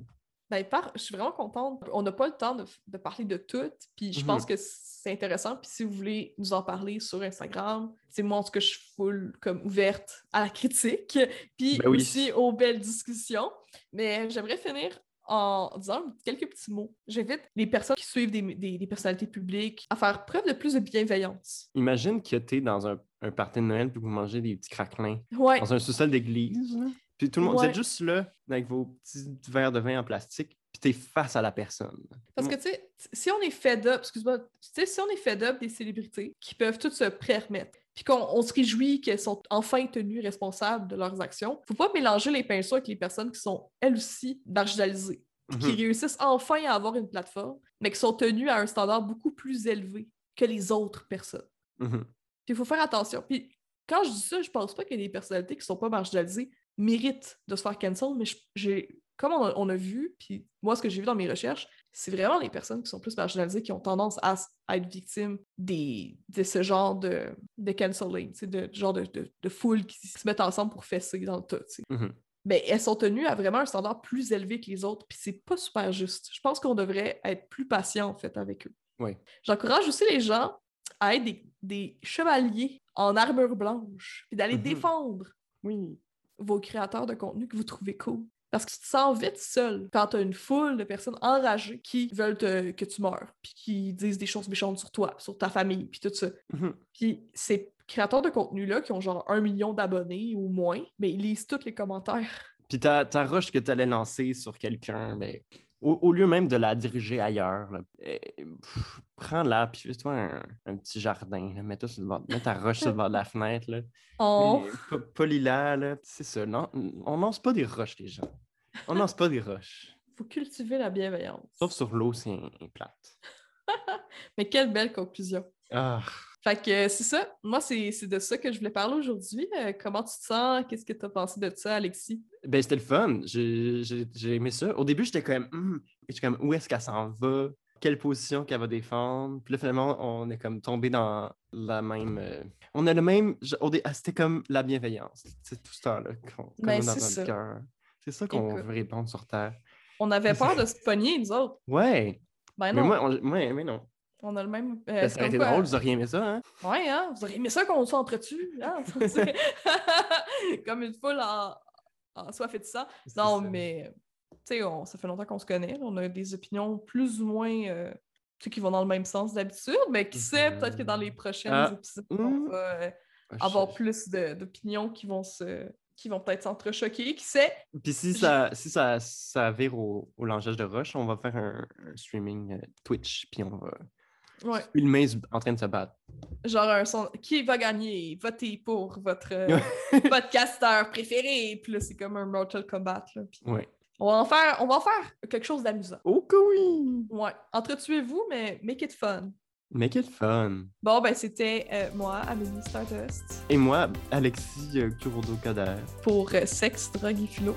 Ben, par- je suis vraiment contente. On n'a pas le temps de, de parler de tout, puis je Mhm. pense que c'est intéressant. Puis si vous voulez nous en parler sur Instagram, c'est moi en tout cas, je suis full comme ouverte à la critique, puis Ben oui. aussi aux belles discussions. Mais j'aimerais finir en disant quelques petits mots. J'invite les personnes qui suivent des, des- des personnalités publiques à faire preuve de plus de bienveillance. Imagine que tu es dans un, un party de Noël puis que vous mangez des petits craquelins Ouais, dans un sous-sol d'église. Puis tout le monde, vous Ouais. êtes juste là avec vos petits verres de vin en plastique, puis tu es face à la personne. Parce que, tu sais, si on est fed up, excuse-moi, tu sais, si on est fed up des célébrités qui peuvent toutes se permettre, puis qu'on on se réjouit qu'elles sont enfin tenues responsables de leurs actions, faut pas mélanger les pinceaux avec les personnes qui sont, elles aussi, marginalisées, qui Mhm. réussissent enfin à avoir une plateforme, mais qui sont tenues à un standard beaucoup plus élevé que les autres personnes. Mhm. Puis il faut faire attention. Puis quand je dis ça, je pense pas que des personnalités qui sont pas marginalisées méritent de se faire cancel, mais j'ai comme on a, on a vu, puis moi ce que j'ai vu dans mes recherches, c'est vraiment les personnes qui sont plus marginalisées qui ont tendance à, être victimes des, de ce genre de, de canceling, de genre de, de, de foule qui se mettent ensemble pour fesser dans le tas. sais. Mhm. Ben, elles sont tenues à vraiment un standard plus élevé que les autres, puis c'est pas super juste. Je pense qu'on devrait être plus patient en fait avec eux. Oui. J'encourage aussi les gens à être des, des chevaliers en armure blanche, puis d'aller Mhm. défendre Oui. vos créateurs de contenu que vous trouvez cool. Parce que tu te sens vite seul quand tu as une foule de personnes enragées qui veulent te- que tu meurs, puis qui disent des choses méchantes sur toi, sur ta famille, puis tout ça. Mhm. Puis ces créateurs de contenu-là, qui ont genre un million d'abonnés ou moins, mais ils lisent tous les commentaires. Puis ta, ta rush que tu allais lancer sur quelqu'un, ben, au, au lieu même de la diriger ailleurs, là, eh, prends-la, puis fais-toi un, un petit jardin. là, Mets-toi sur le bord, mets ta rush sur le bord de la fenêtre. Là, Oh. Polis-la, c'est ça. Non, on lance pas des roches, les gens. On lance pas des roches. faut cultiver la bienveillance. Sauf sur l'eau, c'est plate. Mais quelle belle conclusion. Ah, Fait que euh, c'est ça. Moi, c'est de ça que je voulais parler aujourd'hui. Euh, comment tu te sens? Qu'est-ce que tu as pensé de ça, Alexis? Ben, c'était le fun. J'ai aimé ça. Au début, j'étais comme, j'étais comme, où est-ce qu'elle s'en va? Quelle position qu'elle va défendre? Puis là, finalement, on est comme tombé dans la même. euh, On a le même. ah, C'était comme la bienveillance. C'est tout ce temps-là qu'on Ben, a dans notre cœur. C'est ça qu'on veut répondre sur Terre. On avait peur de se pogner, nous autres. Ouais. Ben Mais non, moi, on- moi, mais non. On a le même. euh, c'est ça aurait été drôle, vous auriez aimé ça, hein? Ouais, hein? Vous auriez aimé ça qu'on s'entretue, hein? Comme une foule en, en soif et. C'est Non, ça. mais, tu sais, ça fait longtemps qu'on se connaît. On a des opinions plus ou moins, euh, tu sais, qui vont dans le même sens d'habitude, mais qui sait, peut-être que dans les prochains Ah. épisodes, on Mm. va euh, Ah, avoir plus d'opinions qui vont se qui vont peut-être s'entrechoquer, qui sait? Puis si ça, si ça, ça vire au, au langeage de roche, on va faire un, un streaming euh, Twitch, puis on va Ouais. se- en train de se battre. Genre un son. Qui va gagner? Votez pour votre euh, podcasteur préféré. Puis là, c'est comme un Mortal Kombat. Là. Puis Ouais. on, va en faire, on va en faire quelque chose d'amusant. Oh que oui! Ouais. Entretuez-vous, mais make it fun. Make it fun! Bon, ben, c'était euh, moi, Amélie Stardust, Et moi, Alexis euh, Kurodo Kader. pour euh, Sexe, Drogue et Philo.